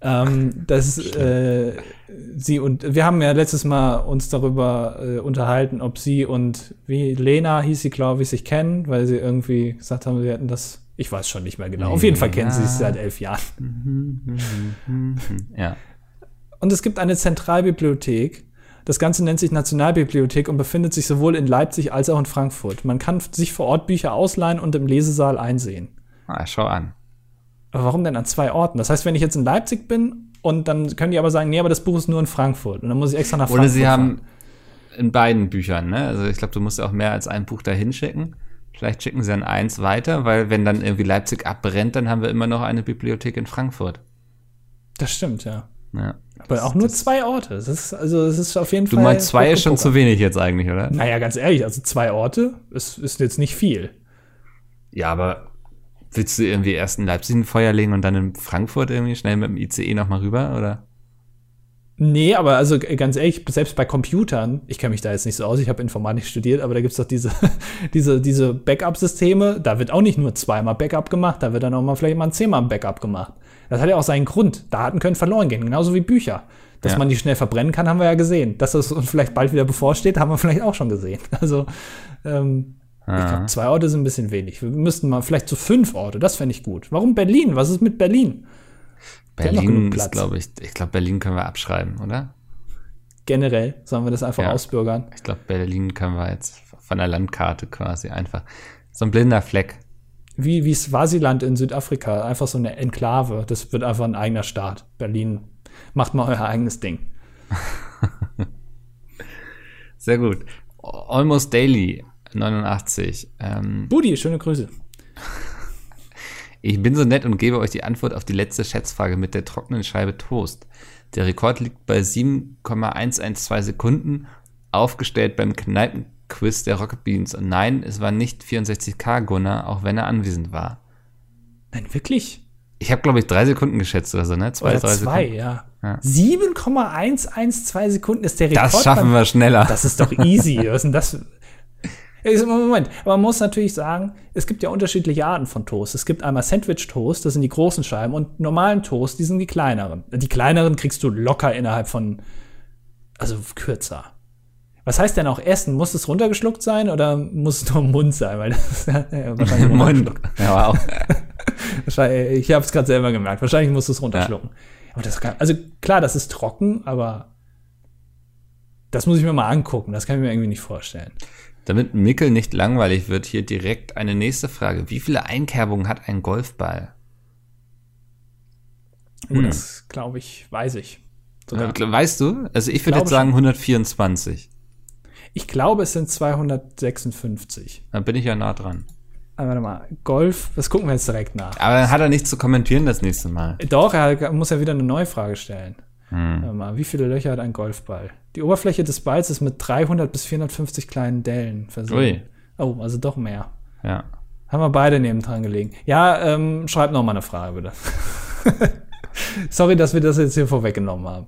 Ähm, dass äh, sie und wir haben ja letztes Mal uns darüber äh, unterhalten, ob sie und wie Lena hieß sie, glaube ich, sich kennen, weil sie irgendwie gesagt haben, sie hätten das. Ich weiß schon nicht mehr genau. Auf jeden Fall kennen sie sich seit elf Jahren. Ja. Und es gibt eine Zentralbibliothek. Das Ganze nennt sich Nationalbibliothek und befindet sich sowohl in Leipzig als auch in Frankfurt. Man kann sich vor Ort Bücher ausleihen und im Lesesaal einsehen. Ah, schau an. Aber warum denn an zwei Orten? Das heißt, wenn ich jetzt in Leipzig bin und dann können die aber sagen, nee, aber das Buch ist nur in Frankfurt und dann muss ich extra nach Oder Frankfurt sie haben fahren. in beiden Büchern, ne? Also ich glaube, du musst ja auch mehr als ein Buch dahin schicken. Vielleicht schicken sie dann eins weiter, weil wenn dann irgendwie Leipzig abbrennt, dann haben wir immer noch eine Bibliothek in Frankfurt. Das stimmt, ja. Ja. Aber auch nur zwei Orte. Das ist, also, es ist auf jeden Du Fall. meinst, zwei ist schon zu wenig jetzt eigentlich, oder? Naja, ganz ehrlich, also zwei Orte ist, ist jetzt nicht viel. Ja, aber willst du irgendwie erst in Leipzig ein Feuer legen und dann in Frankfurt irgendwie schnell mit dem ICE nochmal rüber, oder? Nee, aber also g- ganz ehrlich, selbst bei Computern, ich kenne mich da jetzt nicht so aus, ich habe Informatik studiert, aber da gibt's doch diese, diese, diese Backup-Systeme, da wird auch nicht nur zweimal Backup gemacht, da wird dann auch mal vielleicht mal zehnmal Backup gemacht. Das hat ja auch seinen Grund. Daten können verloren gehen, genauso wie Bücher. Dass Ja. man die schnell verbrennen kann, haben wir ja gesehen. Dass das uns vielleicht bald wieder bevorsteht, haben wir vielleicht auch schon gesehen. Also, ähm, ich Ah. glaube, zwei Orte sind ein bisschen wenig. Wir müssten mal vielleicht zu fünf Orte, das fände ich gut. Warum Berlin? Was ist mit Berlin? Berlin ist, glaube ich, ich glaube, Berlin können wir abschreiben, oder? Generell sollen wir das einfach Ja. ausbürgern. Ich glaube, Berlin können wir jetzt von der Landkarte quasi einfach. So ein blinder Fleck. Wie, wie Swasiland in Südafrika, einfach so eine Enklave. Das wird einfach ein eigener Staat. Berlin, macht mal euer eigenes Ding. Sehr gut. Almost Daily 89. Ähm, Budi, schöne Grüße. Ich bin so nett und gebe euch die Antwort auf die letzte Schätzfrage mit der trockenen Scheibe Toast. Der Rekord liegt bei 7,112 Sekunden, aufgestellt beim Kneipenquiz der Rocket Beans. Und nein, es war nicht 64K Gunnar, auch wenn er anwesend war. Nein, wirklich? Ich habe, glaube ich, drei Sekunden geschätzt oder so, ne? Zwei, Oder drei zwei, Sekunden. ja. Ja. 7,112 Sekunden ist der Rekord. Das schaffen wir schneller. Das ist doch easy. Was ist denn das? Moment, aber man muss natürlich sagen, es gibt ja unterschiedliche Arten von Toast. Es gibt einmal Sandwich-Toast, das sind die großen Scheiben, und normalen Toast, die sind die kleineren. Die kleineren kriegst du locker innerhalb von, also kürzer. Was heißt denn auch essen? Muss es runtergeschluckt sein oder muss es nur im Mund sein? Weil das ist ja, ja, wahrscheinlich runtergeschluckt. Ja, wow. Wahrscheinlich, ich habe es gerade selber gemerkt. Wahrscheinlich musst du es runterschlucken. Aber das kann, also klar, das ist trocken, aber das muss ich mir mal angucken. Das kann ich mir irgendwie nicht vorstellen. Damit Mickel nicht langweilig wird, hier direkt eine nächste Frage. Wie viele Einkerbungen hat ein Golfball? Oh, das glaube ich, weiß ich. Sogar. Weißt du? Also ich würde Glaube jetzt sagen 124. Ich glaube, es sind 256. Da bin ich ja nah dran. Aber warte mal, Golf, das gucken wir jetzt direkt nach. Aber dann hat er nichts zu kommentieren das nächste Mal. Doch, er muss ja wieder eine neue Frage stellen. Hm. Warte mal, wie viele Löcher hat ein Golfball? Die Oberfläche des Balls ist mit 300 bis 450 kleinen Dellen versehen. Ui. Oh, also doch mehr. Ja. Haben wir beide neben dran gelegen. Ja, ähm, schreib noch mal eine Frage, bitte. Sorry, dass wir das jetzt hier vorweggenommen haben.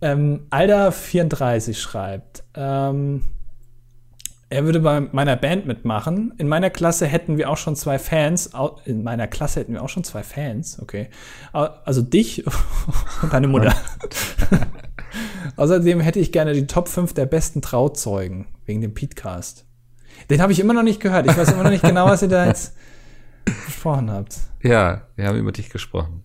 Ähm, Alda34 schreibt, ähm, er würde bei meiner Band mitmachen. In meiner Klasse hätten wir auch schon zwei Fans. In meiner Klasse hätten wir auch schon zwei Fans, okay. Also dich und deine Mutter. Außerdem hätte ich gerne die Top 5 der besten Trauzeugen wegen dem Podcast. Den habe ich immer noch nicht gehört. Ich weiß immer noch nicht genau, was ihr da jetzt besprochen habt. Ja, wir haben über dich gesprochen.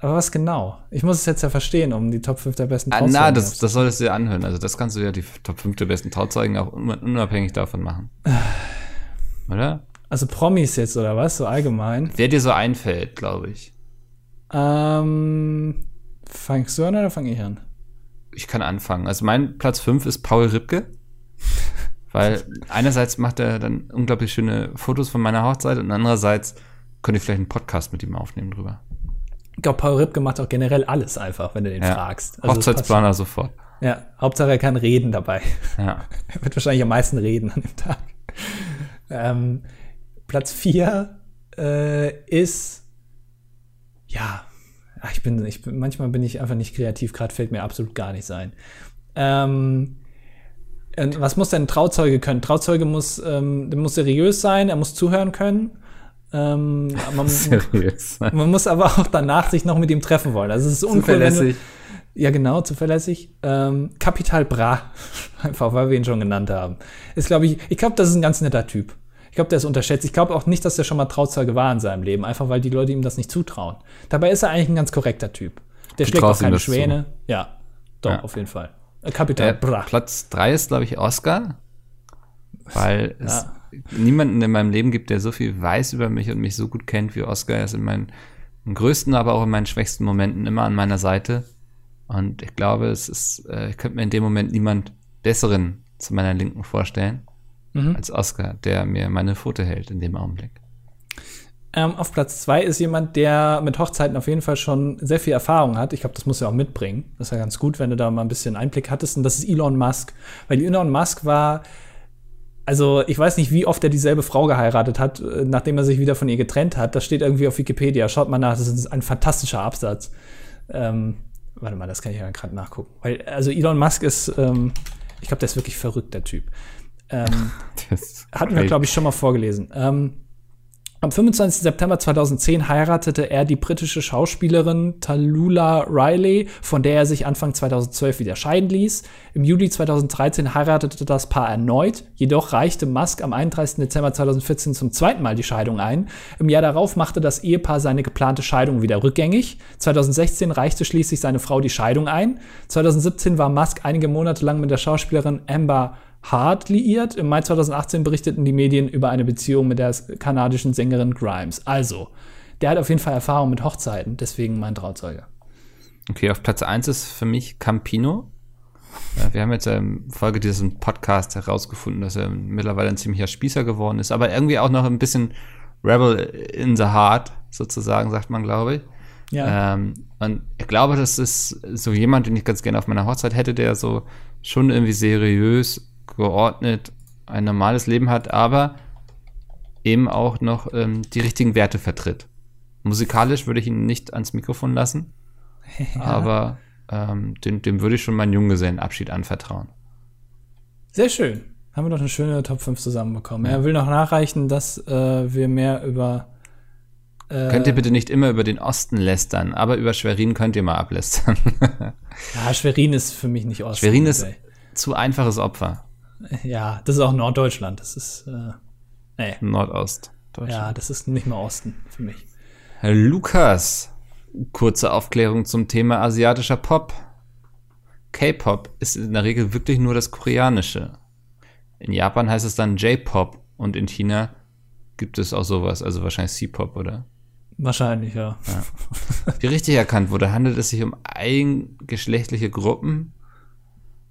Aber was genau? Ich muss es jetzt ja verstehen, um die Top 5 der besten Trauzeugen. Ah, na, das, das solltest du dir anhören. Also, das kannst du ja die Top 5 der besten Trauzeugen auch unabhängig davon machen. Oder? Also Promis jetzt, oder was? So allgemein? Wer dir so einfällt, glaube ich. Ähm, fangst du an oder fange ich an? Ich kann anfangen. Also mein Platz 5 ist Paul Ripke. Weil einerseits macht er dann unglaublich schöne Fotos von meiner Hochzeit und andererseits könnte ich vielleicht einen Podcast mit ihm aufnehmen drüber. Ich glaube, Paul Ripke macht auch generell alles einfach, wenn du den ja. fragst. Also Hochzeitsplaner sofort. Ja, Hauptsache er kann reden dabei. Ja. er wird wahrscheinlich am meisten reden an dem Tag. Ähm, Platz 4 äh, ist, ja, ich bin, ich bin, manchmal bin ich einfach nicht kreativ, gerade fällt mir absolut gar nichts ein. Ähm, was muss denn ein Trauzeuge können? Trauzeuge muss, ähm, muss seriös sein, er muss zuhören können ähm, man, Seriös. man muss aber auch danach sich noch mit ihm treffen wollen. Also es ist uncool, zuverlässig. Du, ja, genau, zuverlässig. Ähm, Kapital Bra, einfach weil wir ihn schon genannt haben. Ist, glaube ich, ich glaube, das ist ein ganz netter Typ. Ich glaube, der ist unterschätzt. Ich glaube auch nicht, dass er schon mal Trauzeuge war in seinem Leben, einfach weil die Leute ihm das nicht zutrauen. Dabei ist er eigentlich ein ganz korrekter Typ. Der du schlägt auch keine Schwäne. Zu. Ja, doch, ja. auf jeden Fall. Äh, Kapital äh, Bra. Platz 3 ist, glaube ich, Oscar. Weil es ja niemanden in meinem Leben gibt, der so viel weiß über mich und mich so gut kennt wie Oscar. Er ist in meinen größten, aber auch in meinen schwächsten Momenten immer an meiner Seite. Und ich glaube, es ist, äh, ich könnte mir in dem Moment niemand besseren zu meiner Linken vorstellen mhm. als Oscar, der mir meine Foto hält in dem Augenblick. Ähm, auf Platz zwei ist jemand, der mit Hochzeiten auf jeden Fall schon sehr viel Erfahrung hat. Ich glaube, das muss er auch mitbringen. Das ist ja ganz gut, wenn du da mal ein bisschen Einblick hattest. Und das ist Elon Musk. Weil Elon Musk war also ich weiß nicht, wie oft er dieselbe Frau geheiratet hat, äh, nachdem er sich wieder von ihr getrennt hat. Das steht irgendwie auf Wikipedia. Schaut mal nach, das ist ein fantastischer Absatz. Ähm, warte mal, das kann ich ja gerade nachgucken. Weil, also Elon Musk ist, ähm, ich glaube, der ist wirklich verrückt, der Typ. Ähm, hatten wir, glaube ich, schon mal vorgelesen. Ähm, am 25. September 2010 heiratete er die britische Schauspielerin Tallulah Riley, von der er sich Anfang 2012 wieder scheiden ließ. Im Juli 2013 heiratete das Paar erneut, jedoch reichte Musk am 31. Dezember 2014 zum zweiten Mal die Scheidung ein. Im Jahr darauf machte das Ehepaar seine geplante Scheidung wieder rückgängig. 2016 reichte schließlich seine Frau die Scheidung ein. 2017 war Musk einige Monate lang mit der Schauspielerin Amber hart liiert. Im Mai 2018 berichteten die Medien über eine Beziehung mit der kanadischen Sängerin Grimes. Also, der hat auf jeden Fall Erfahrung mit Hochzeiten, deswegen mein Trauzeuge. Okay, auf Platz 1 ist für mich Campino. Wir haben jetzt in Folge dieses Podcasts herausgefunden, dass er mittlerweile ein ziemlicher Spießer geworden ist, aber irgendwie auch noch ein bisschen Rebel in the Heart, sozusagen, sagt man, glaube ich. Ja. Ähm, und ich glaube, das ist so jemand, den ich ganz gerne auf meiner Hochzeit hätte, der so schon irgendwie seriös geordnet ein normales Leben hat, aber eben auch noch ähm, die richtigen Werte vertritt. Musikalisch würde ich ihn nicht ans Mikrofon lassen, ja. aber ähm, dem, dem würde ich schon meinen Junggesellenabschied anvertrauen. Sehr schön. Haben wir doch eine schöne Top 5 zusammenbekommen. Ja. Er will noch nachreichen, dass äh, wir mehr über. Äh, könnt ihr bitte nicht immer über den Osten lästern, aber über Schwerin könnt ihr mal ablästern. ja, Schwerin ist für mich nicht Osten. Schwerin ist ey. zu einfaches Opfer. Ja, das ist auch Norddeutschland. Das ist äh, nee. Nordost. Ja, das ist nicht mehr Osten für mich. Herr Lukas, kurze Aufklärung zum Thema asiatischer Pop. K-Pop ist in der Regel wirklich nur das Koreanische. In Japan heißt es dann J-Pop und in China gibt es auch sowas, also wahrscheinlich C-Pop, oder? Wahrscheinlich, ja. ja. Wie richtig erkannt wurde, handelt es sich um eingeschlechtliche Gruppen,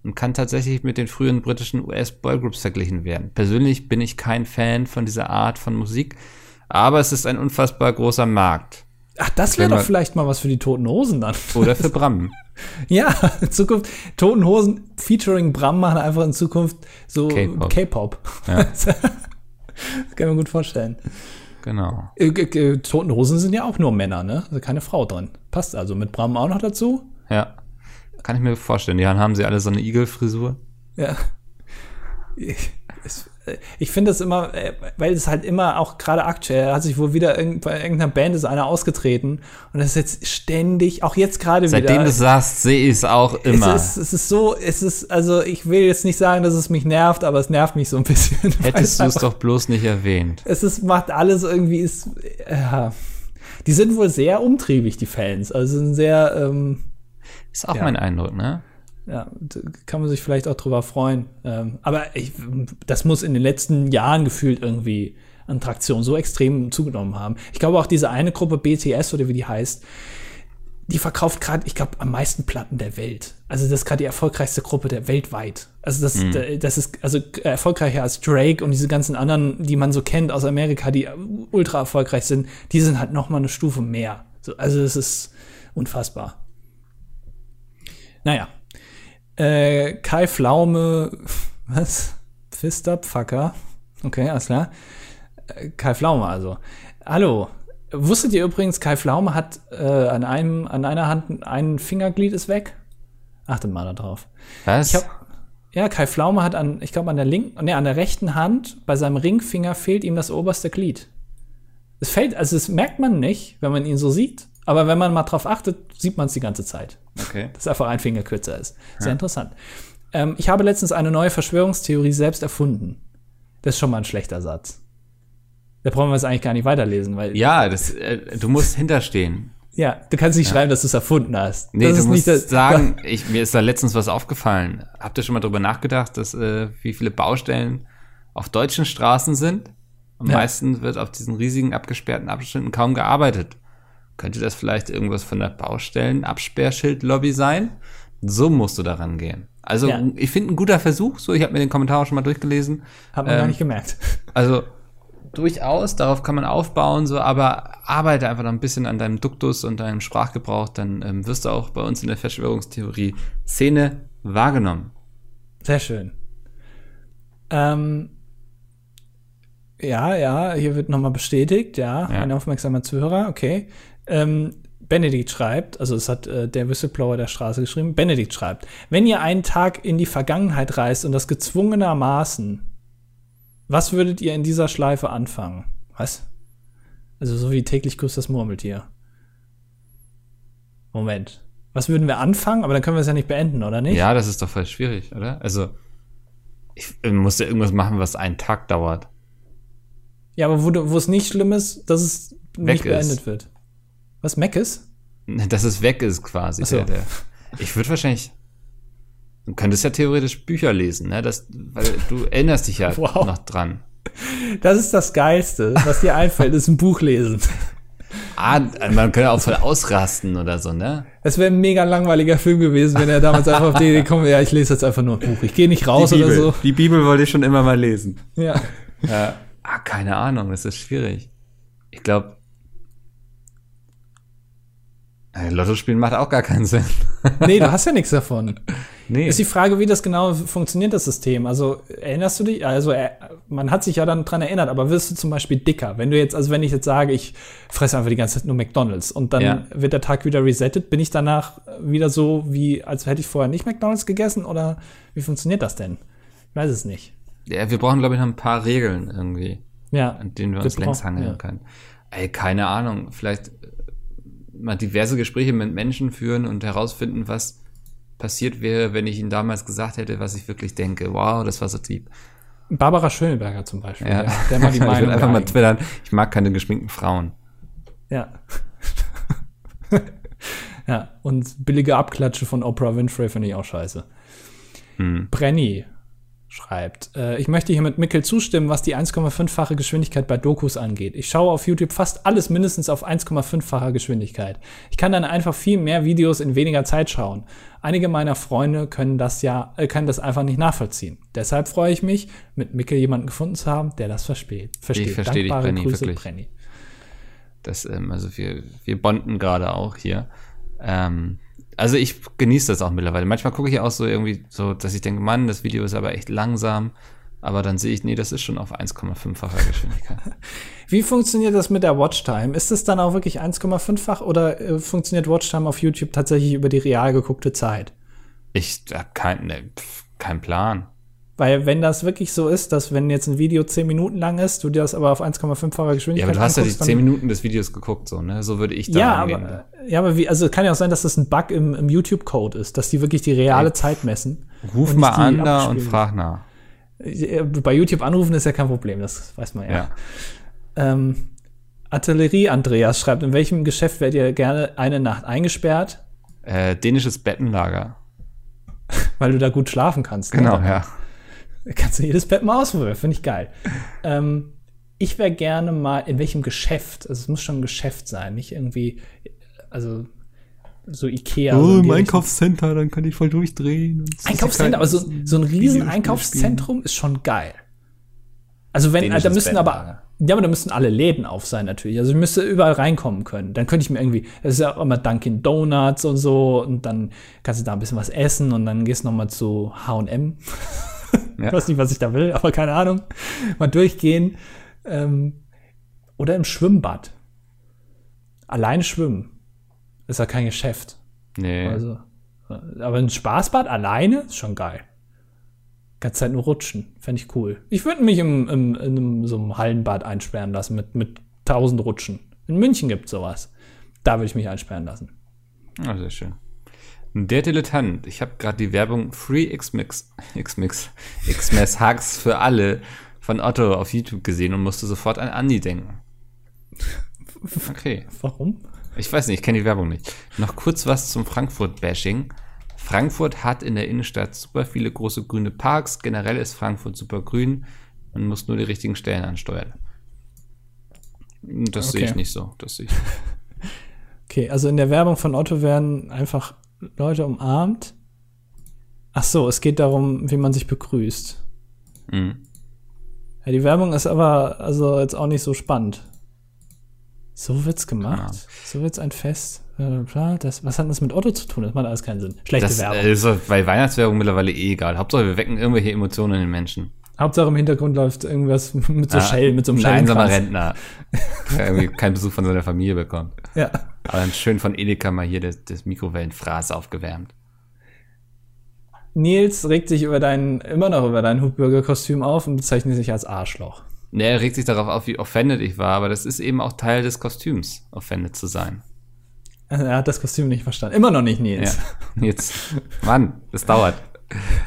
und kann tatsächlich mit den frühen britischen US-Boygroups verglichen werden. Persönlich bin ich kein Fan von dieser Art von Musik, aber es ist ein unfassbar großer Markt. Ach, das wäre doch vielleicht mal was für die Toten Hosen dann. Oder für Bram. ja, in Zukunft Toten Hosen featuring Bram machen einfach in Zukunft so K-Pop. Ja. das kann mir gut vorstellen. Genau. Äh, Toten Hosen sind ja auch nur Männer, ne? Also keine Frau drin. Passt also mit Bram auch noch dazu? Ja. Kann ich mir vorstellen. Die haben sie alle so eine Igel-Frisur. Ja. Es, ich finde es immer, äh, weil es halt immer auch gerade aktuell hat sich wohl wieder bei irgendeiner Band ist einer ausgetreten und das ist jetzt ständig, auch jetzt gerade wieder. Seitdem du sagst, sehe ich es auch immer. Es ist, es ist so, es ist, also ich will jetzt nicht sagen, dass es mich nervt, aber es nervt mich so ein bisschen. Hättest du es doch bloß nicht erwähnt. Es ist, macht alles irgendwie, ist, ja. Die sind wohl sehr umtriebig, die Fans. Also sind sehr, ähm, Ist auch ja. mein Eindruck, ne? ja, kann man sich vielleicht auch drüber freuen. Ähm, aber ich, das muss in den letzten Jahren gefühlt irgendwie an Traktion so extrem zugenommen haben. Ich glaube auch diese eine Gruppe BTS oder wie die heißt, die verkauft gerade, ich glaube, am meisten Platten der Welt. Also das ist gerade die erfolgreichste Gruppe der weltweit. Also das, mhm. das ist also erfolgreicher als Drake und diese ganzen anderen, die man so kennt aus Amerika, die ultra erfolgreich sind, die sind halt noch mal eine Stufe mehr. So, also es ist unfassbar. Naja, äh, Kai Pflaume, was? Fucker. Okay, alles klar. Äh, Kai Pflaume also. Hallo. Wusstet ihr übrigens, Kai Pflaume hat äh, an, einem, an einer Hand ein Fingerglied ist weg? Achtet mal da drauf. Was? Hab, ja, Kai Pflaume hat an, ich glaube, an der linken, nee, an der rechten Hand, bei seinem Ringfinger fehlt ihm das oberste Glied. Es fällt, also es merkt man nicht, wenn man ihn so sieht. Aber wenn man mal drauf achtet, sieht man es die ganze Zeit. Okay. Dass einfach ein Finger kürzer ist. Sehr ja. interessant. Ähm, ich habe letztens eine neue Verschwörungstheorie selbst erfunden. Das ist schon mal ein schlechter Satz. Da brauchen wir es eigentlich gar nicht weiterlesen, weil. Ja, das, äh, du musst hinterstehen. Ja, du kannst nicht ja. schreiben, dass du es erfunden hast. Nee, das du musst das, sagen, ich, mir ist da letztens was aufgefallen. Habt ihr schon mal drüber nachgedacht, dass äh, wie viele Baustellen auf deutschen Straßen sind? Am ja. meisten wird auf diesen riesigen abgesperrten Abschnitten kaum gearbeitet. Könnte das vielleicht irgendwas von der Baustellen-Absperrschildlobby sein? So musst du daran gehen. Also, ja. ich finde ein guter Versuch. So, ich habe mir den Kommentar schon mal durchgelesen. Hat man ähm, gar nicht gemerkt. Also, durchaus, darauf kann man aufbauen, so, aber arbeite einfach noch ein bisschen an deinem Duktus und deinem Sprachgebrauch, dann ähm, wirst du auch bei uns in der Verschwörungstheorie Szene wahrgenommen. Sehr schön. Ähm, ja, ja, hier wird nochmal bestätigt, ja, ja, ein aufmerksamer Zuhörer, okay. Ähm, Benedikt schreibt, also es hat äh, der Whistleblower der Straße geschrieben, Benedikt schreibt, wenn ihr einen Tag in die Vergangenheit reist und das gezwungenermaßen, was würdet ihr in dieser Schleife anfangen? Was? Also so wie täglich grüßt das Murmeltier. Moment. Was würden wir anfangen? Aber dann können wir es ja nicht beenden, oder nicht? Ja, das ist doch voll schwierig, oder? Also, ich, ich muss ja irgendwas machen, was einen Tag dauert. Ja, aber wo, wo es nicht schlimm ist, dass es Weg nicht beendet ist. wird. Was, Mac ist? Dass es weg ist quasi. So. Der, der. Ich würde wahrscheinlich. Du könntest ja theoretisch Bücher lesen, ne? Das, weil du erinnerst dich ja wow. noch dran. Das ist das Geilste, was dir einfällt, ist ein Buch lesen. Ah, man könnte auch voll ausrasten oder so, ne? Es wäre ein mega langweiliger Film gewesen, wenn er damals einfach auf die Idee kommt, ja, ich lese jetzt einfach nur ein Buch. Ich gehe nicht raus oder so. Die Bibel wollte ich schon immer mal lesen. Ja. ja. Ah, keine Ahnung, das ist schwierig. Ich glaube, Lotto spielen macht auch gar keinen Sinn. nee, du hast ja nichts davon. Nee. Ist die Frage, wie das genau funktioniert, das System. Also erinnerst du dich? Also äh, man hat sich ja dann dran erinnert, aber wirst du zum Beispiel dicker? Wenn du jetzt, also wenn ich jetzt sage, ich fresse einfach die ganze Zeit nur McDonalds und dann ja. wird der Tag wieder resettet, bin ich danach wieder so, wie als hätte ich vorher nicht McDonalds gegessen oder wie funktioniert das denn? Ich weiß es nicht. Ja, wir brauchen, glaube ich, noch ein paar Regeln irgendwie. Ja. An denen wir uns längs hangeln ja. können. Ey, keine Ahnung. Vielleicht mal diverse Gespräche mit Menschen führen und herausfinden, was passiert wäre, wenn ich ihnen damals gesagt hätte, was ich wirklich denke. Wow, das war so deep. Barbara Schöneberger zum Beispiel. Ja. Der, der mal die Meinung ich will einfach mal twittern, ich mag keine geschminkten Frauen. Ja. ja, und billige Abklatsche von Oprah Winfrey finde ich auch scheiße. Hm. Brenny schreibt, äh, ich möchte hier mit Mickel zustimmen, was die 1,5-fache Geschwindigkeit bei Dokus angeht. Ich schaue auf YouTube fast alles mindestens auf 1,5-facher Geschwindigkeit. Ich kann dann einfach viel mehr Videos in weniger Zeit schauen. Einige meiner Freunde können das ja, äh, können das einfach nicht nachvollziehen. Deshalb freue ich mich, mit Mickel jemanden gefunden zu haben, der das versteht. versteht. Ich verstehe dich, Brenny, Grüße, wirklich. Brenny. Das, ähm, also wir, wir bonden gerade auch hier. Ähm, also ich genieße das auch mittlerweile. Manchmal gucke ich auch so irgendwie so, dass ich denke, Mann, das Video ist aber echt langsam. Aber dann sehe ich, nee, das ist schon auf 1,5-facher Geschwindigkeit. Wie funktioniert das mit der Watchtime? Ist es dann auch wirklich 1,5-fach oder äh, funktioniert Watchtime auf YouTube tatsächlich über die real geguckte Zeit? Ich habe kein, ne, kein Plan. Weil wenn das wirklich so ist, dass wenn jetzt ein Video 10 Minuten lang ist, du dir das aber auf 1,5-facher Geschwindigkeit Ja, aber du hast ja die anguckst, 10 Minuten des Videos geguckt, so, ne? So würde ich da Ja, rangehen. aber, ja, aber wie, also es kann ja auch sein, dass das ein Bug im, im YouTube-Code ist, dass die wirklich die reale. Zeit messen. Ruf mal an da und frag nach. Bei YouTube anrufen ist ja kein Problem, das weiß man ja. Ja. Ähm, Artillerie Andreas schreibt, in welchem Geschäft werdet ihr gerne eine Nacht eingesperrt, Äh, dänisches Bettenlager. weil du da gut schlafen kannst. ne? Genau, Da ja. Kannst du jedes Bett mal ausprobieren, finde ich geil. ähm, ich wäre gerne mal in welchem Geschäft, also es muss schon ein Geschäft sein, nicht irgendwie, also so Ikea. so in die Richtung. Einkaufscenter, dann kann ich voll durchdrehen. und Einkaufscenter, aber so, so ein riesen Einkaufszentrum ist schon geil. Also wenn, Dänisches da müssen aber, Bettenlager. ja, aber da müssen alle Läden auf sein natürlich. Also ich müsste überall reinkommen können. Dann könnte ich mir irgendwie, das ist ja auch immer Dunkin' Donuts und so und dann kannst du da ein bisschen was essen und dann gehst du noch mal zu H&M. Ja. Ich weiß nicht, was ich da will, aber keine Ahnung. Mal durchgehen. Ähm, oder im Schwimmbad. Alleine schwimmen. Ist ja kein Geschäft. Nee. Also, aber ein Spaßbad alleine ist schon geil. Ganze Zeit nur rutschen. Fände ich cool. Ich würde mich im, im, in so einem Hallenbad einsperren lassen mit, mit tausend Rutschen. In München gibt sowas. Da würde ich mich einsperren lassen. Ah, sehr schön. Der Dilettant. Ich habe gerade die Werbung Free X-Mix, X-Mix, X-Mess Hugs für alle von Otto auf YouTube gesehen und musste sofort an Andi denken. Okay. Warum? Ich weiß nicht, ich kenne die Werbung nicht. Noch kurz was zum Frankfurt-Bashing. Frankfurt hat in der Innenstadt super viele große grüne Parks. Generell ist Frankfurt super grün. Man muss nur die richtigen Stellen ansteuern. Das sehe ich Okay. nicht so. Das sehe ich. Okay, also in der Werbung von Otto werden einfach Leute umarmt. Ach so, es geht darum, wie man sich begrüßt. Mhm. Ja, die Werbung ist aber also jetzt auch nicht so spannend. So wird's gemacht. Ahnung. So wird's ein Fest. Das, was hat das mit Otto zu tun? Das macht alles keinen Sinn. Schlechte Das Werbung. äh, ist bei Weihnachtswerbung mittlerweile eh egal. Hauptsache, wir wecken irgendwelche Emotionen in den Menschen. Hauptsache im Hintergrund läuft irgendwas mit so Ah, Shell, mit so einem Ein einsamer. Rentner, der irgendwie keinen Besuch von seiner Familie bekommt. Ja. Aber dann schön von Edeka mal hier das, das Mikrowellenfraß aufgewärmt. Nils regt sich über dein, immer noch über dein Hutbürgerkostüm auf und bezeichnet sich als Arschloch. Ne, er regt sich darauf auf, wie offended ich war, aber das ist eben auch Teil des Kostüms, offended zu sein. Er hat das Kostüm nicht verstanden. Immer noch nicht, Ja. Nils. Jetzt, Mann, das dauert.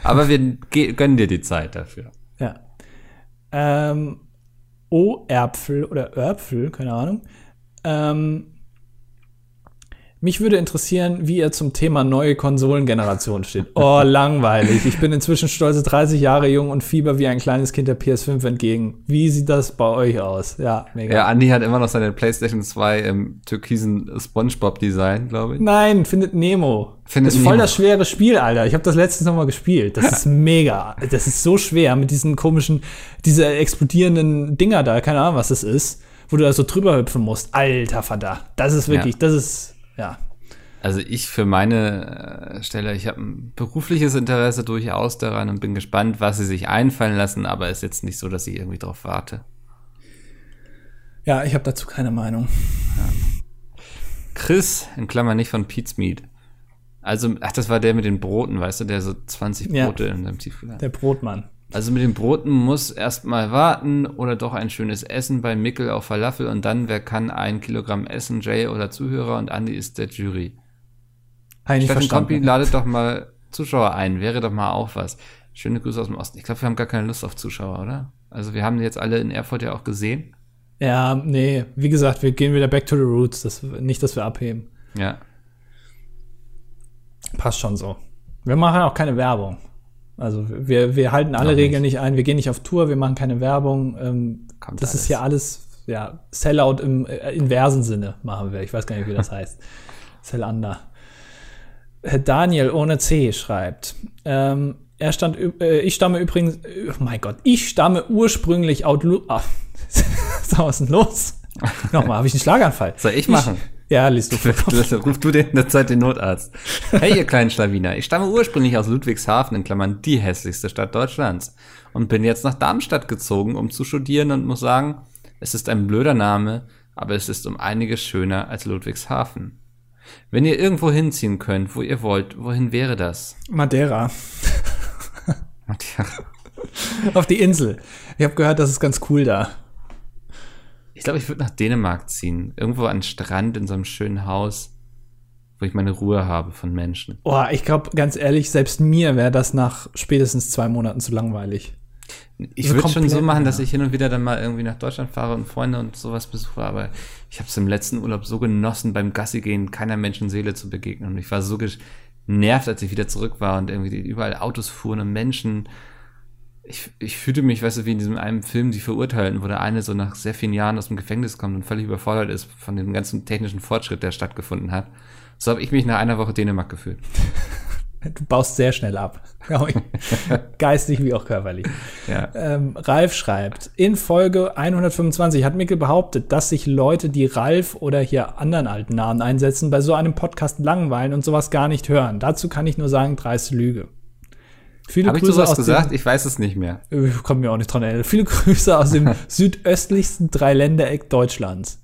Aber wir gönnen dir die Zeit dafür. Ähm, O-Erpfel oder Örpfel, keine Ahnung. Ähm, mich würde interessieren, wie ihr zum Thema neue Konsolengeneration steht. Oh, langweilig. Ich bin inzwischen stolze 30 Jahre jung und fieber wie ein kleines Kind der PS5 entgegen. Wie sieht das bei euch aus? Ja, mega. Ja, Andi hat immer noch seine PlayStation 2 im türkisen Spongebob-Design, glaube ich. Nein, findet Nemo. Findet das ist voll Nemo. das schwere Spiel, Alter. Ich habe das letztens noch mal gespielt. Das ist mega. Das ist so schwer mit diesen komischen, diese explodierenden Dinger da. Keine Ahnung, was das ist. Wo du da so drüber hüpfen musst. Alter Vater. Das ist wirklich, Ja. das ist, ja. Also ich für meine äh, Stelle, ich habe ein berufliches Interesse durchaus daran und bin gespannt, was sie sich einfallen lassen, aber ist jetzt nicht so, dass ich irgendwie drauf warte. Ja, ich habe dazu keine Meinung. Chris, in Klammern nicht von Pete's Meat. Also, ach, das war der mit den Broten, weißt du, der so 20 Ja. Brote in seinem Tiefkühler hat. Der Brotmann. Also mit den Broten muss erstmal warten oder doch ein schönes Essen bei Mickel auf Falafel und dann, wer kann ein Kilogramm essen, Jay oder Zuhörer und Andi ist der Jury. Habe ich nicht Steffen Kompi ladet doch mal Zuschauer ein, wäre doch mal auch was. Schöne Grüße aus dem Osten. Ich glaube, wir haben gar keine Lust auf Zuschauer, oder? Also wir haben die jetzt alle in Erfurt ja auch gesehen. Ja, nee, wie gesagt, wir gehen wieder back to the roots. Das, nicht, dass wir abheben. Ja. Passt schon so. Wir machen auch keine Werbung. Also wir, wir halten alle Noch. Regeln nicht ein. Wir gehen nicht auf Tour, wir machen keine Werbung. Ähm, das alles. ist hier alles, ja, Sellout im äh, inversen Sinne machen wir. Ich weiß gar nicht, wie das heißt. Sellander. Herr Daniel ohne C schreibt. Ähm, er stand, äh, ich stamme übrigens, oh mein Gott, ich stamme ursprünglich Outlook. Ah, was ist denn los? Nochmal, habe ich einen Schlaganfall. Soll ich machen? Ja, liest du vor. Ruf du dir in der Zeit den Notarzt. Hey, ihr kleinen Schlawiner. Ich stamme ursprünglich aus Ludwigshafen, in Klammern die hässlichste Stadt Deutschlands. Und bin jetzt nach Darmstadt gezogen, um zu studieren und muss sagen, es ist ein blöder Name, aber es ist um einiges schöner als Ludwigshafen. Wenn ihr irgendwo hinziehen könnt, wo ihr wollt, wohin wäre das? Madeira. Madeira. Auf die Insel. Ich habe gehört, das ist ganz cool da. Ich glaube, ich würde nach Dänemark ziehen. Irgendwo an den Strand in so einem schönen Haus, wo ich meine Ruhe habe von Menschen. Boah, ich glaube, ganz ehrlich, selbst mir wäre das nach spätestens zwei Monaten zu langweilig. Ich Also würde schon so machen, dass ich hin und wieder dann mal irgendwie nach Deutschland fahre und Freunde und sowas besuche, aber ich habe es im letzten Urlaub so genossen, beim Gassi gehen keiner Menschenseele zu begegnen. Und ich war so genervt, als ich wieder zurück war und irgendwie überall Autos fuhren und Menschen. Ich, ich fühlte mich, weißt du, wie in diesem einen Film, die Verurteilten, wo der eine so nach sehr vielen Jahren aus dem Gefängnis kommt und völlig überfordert ist von dem ganzen technischen Fortschritt, der stattgefunden hat. So habe ich mich nach einer Woche Dänemark gefühlt. Du baust sehr schnell ab. Geistig wie auch körperlich. Ja. Ähm, Ralf schreibt, in Folge 125 hat Mikkel behauptet, dass sich Leute, die Ralf oder hier anderen alten Namen einsetzen, bei so einem Podcast langweilen und sowas gar nicht hören. Dazu kann ich nur sagen, dreiste Lüge. Viele Habe ich sowas aus gesagt? Dem, Ich weiß es nicht mehr. ich komme mir auch nicht dran erinnern. Viele Grüße aus dem südöstlichsten Dreiländereck Deutschlands.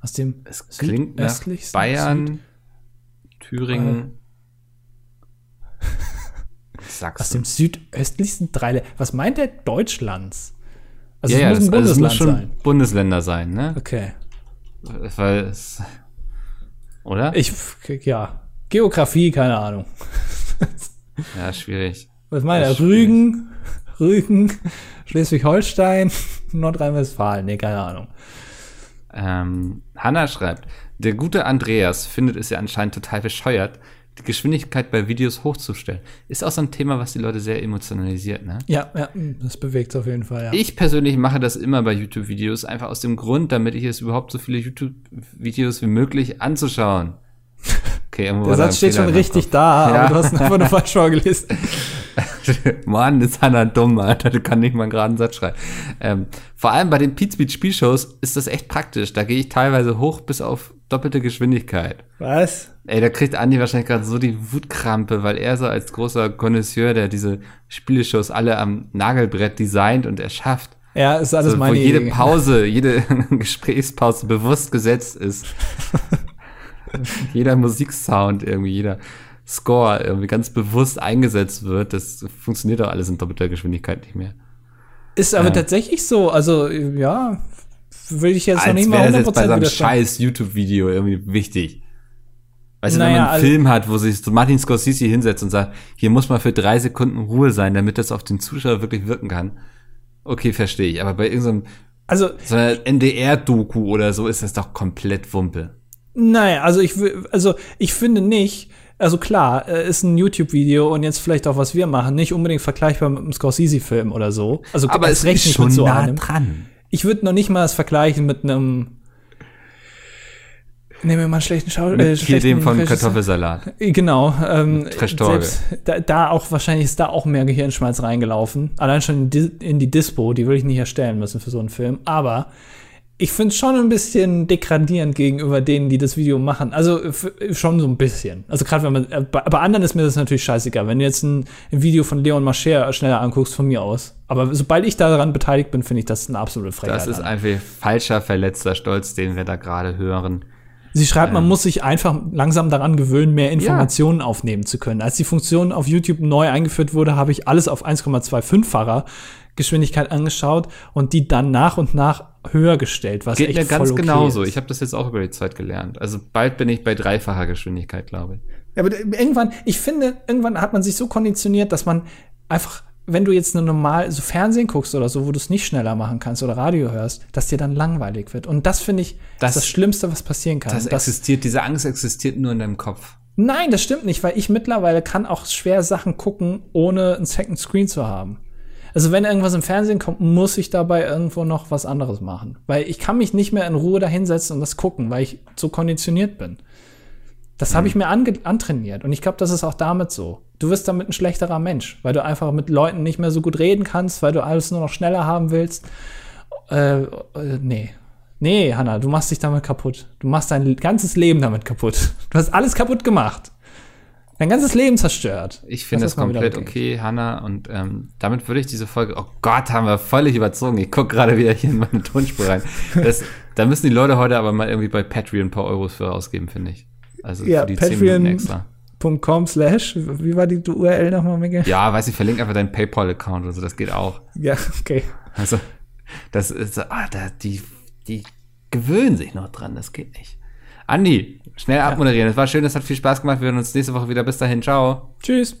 Aus dem Es klingt nach Bayern, Thüringen, Süd, aus Sachsen. dem südöstlichsten Dreiländereck. Was meint der Deutschlands? Also ja, ja, es muss ein das, also es Bundesland muss schon sein. Bundesländer sein, ne? Okay. Weil es, oder? Ich, ja. Geografie, keine Ahnung. ja, schwierig. Was? Das ist Rügen, Rügen, Schleswig-Holstein, Nordrhein-Westfalen. Nee, keine Ahnung. Ähm, Hanna schreibt, der gute Andreas findet es ja anscheinend total bescheuert, die Geschwindigkeit bei Videos hochzustellen. Ist auch so ein Thema, was die Leute sehr emotionalisiert, ne? Ja, ja, das bewegt auf jeden Fall, ja. Ich persönlich mache das immer bei YouTube-Videos, einfach aus dem Grund, damit ich es überhaupt so viele YouTube-Videos wie möglich anzuschauen. Okay, Der Satz steht Fehler schon richtig da, Ja. aber du hast ihn einfach nur falsch vorgelesen. Mann, ist Hannah dumm, Alter. Du kannst nicht mal einen geraden Satz schreiben. Ähm, vor allem bei den Pete Speed Spielshows ist das echt praktisch. Da gehe ich teilweise hoch bis auf doppelte Geschwindigkeit. Was? Ey, da kriegt Andi wahrscheinlich gerade so die Wutkrampe, weil er so als großer Connoisseur, der diese Spieleshows alle am Nagelbrett designt und erschafft, Ja, ist alles so, wo meine jede Idee. Pause, jede Gesprächspause bewusst gesetzt ist. jeder Musiksound irgendwie, jeder Score irgendwie ganz bewusst eingesetzt wird, das funktioniert doch alles in doppelter Geschwindigkeit nicht mehr. Ist aber Ja. tatsächlich so. Also, ja, will ich jetzt noch nicht mal wäre das jetzt bei 100% so einem scheiß YouTube-Video irgendwie wichtig. Weißt du, wenn Naja, man einen also- Film hat, wo sich Martin Scorsese hinsetzt und sagt, hier muss mal für drei Sekunden Ruhe sein, damit das auf den Zuschauer wirklich wirken kann. Okay, verstehe ich. Aber bei irgendeinem Also, so NDR-Doku oder so ist das doch komplett Wumpe. Naja, also ich will, also ich finde nicht, also klar, äh, ist ein YouTube-Video und jetzt vielleicht auch, was wir machen, nicht unbedingt vergleichbar mit einem Scorsese-Film oder so. Also Aber es ist nicht schon mit so nah einem. dran. Ich würde noch nicht mal das vergleichen mit einem Nehmen wir mal einen schlechten Schau Mit äh, hier dem von Regisseur. Kartoffelsalat. Genau. Ähm, selbst da, da auch wahrscheinlich ist da auch mehr Gehirnschmalz reingelaufen. Allein schon in die, in die Dispo, die würde ich nicht erstellen müssen für so einen Film. Aber ich finde es schon ein bisschen degradierend gegenüber denen, die das Video machen. Also f- schon so ein bisschen. Also gerade wenn man, äh, bei, bei anderen ist mir das natürlich scheißegal. Wenn du jetzt ein, ein Video von Leon Mascher schneller anguckst, von mir aus. Aber sobald ich daran beteiligt bin, finde ich das eine absolute Frechheit. Das ist an. einfach falscher, verletzter Stolz, den wir da gerade hören. Sie schreibt, man Ähm. muss sich einfach langsam daran gewöhnen, mehr Informationen aufnehmen zu können. Als die Funktion auf YouTube neu eingeführt wurde, habe ich alles auf 1,25-facher Geschwindigkeit angeschaut und die dann nach und nach höher gestellt, was Geht echt mir ganz okay genauso. ist. Ich habe das jetzt auch über die Zeit gelernt. Also bald bin ich bei dreifacher Geschwindigkeit, glaube ich. Ja, aber irgendwann, ich finde, irgendwann hat man sich so konditioniert, dass man einfach, wenn du jetzt nur normal so Fernsehen guckst oder so, wo du es nicht schneller machen kannst oder Radio hörst, dass dir dann langweilig wird. Und das finde ich Das- das, das Schlimmste, was passieren kann. Das Das- existiert, diese Angst existiert nur in deinem Kopf. Nein, das stimmt nicht, weil ich mittlerweile kann auch schwer Sachen gucken, ohne einen Second Screen zu haben. Also wenn irgendwas im Fernsehen kommt, muss ich dabei irgendwo noch was anderes machen. Weil ich kann mich nicht mehr in Ruhe dahinsetzen und das gucken, weil ich so konditioniert bin. Das habe ich mir ange antrainiert. Und ich glaube, das ist auch damit so. Du wirst damit ein schlechterer Mensch, weil du einfach mit Leuten nicht mehr so gut reden kannst, weil du alles nur noch schneller haben willst. Äh, äh, nee. Nee, Hanna, du machst dich damit kaputt. Du machst dein ganzes Leben damit kaputt. Du hast alles kaputt gemacht. Dein ganzes Leben zerstört. Ich finde Das das komplett okay, Hannah. Und ähm, damit würde ich diese Folge. Oh Gott, haben wir völlig überzogen. Ich gucke gerade wieder hier in meine Tonspur rein. Das, da müssen die Leute heute aber mal irgendwie bei Patreon ein paar Euros für ausgeben, finde ich. Also Ja, für die 10 Patreon- Minuten extra. .com slash, wie war die URL nochmal, Miguel? Ja, weiß ich, verlink einfach deinen PayPal-Account oder so, das geht auch. Ja, okay. Also, das ist, ah, da, die, die gewöhnen sich noch dran, das geht nicht. Andi, schnell abmoderieren. Es war schön, es hat viel Spaß gemacht. Wir hören uns nächste Woche wieder. Bis dahin, ciao. Tschüss.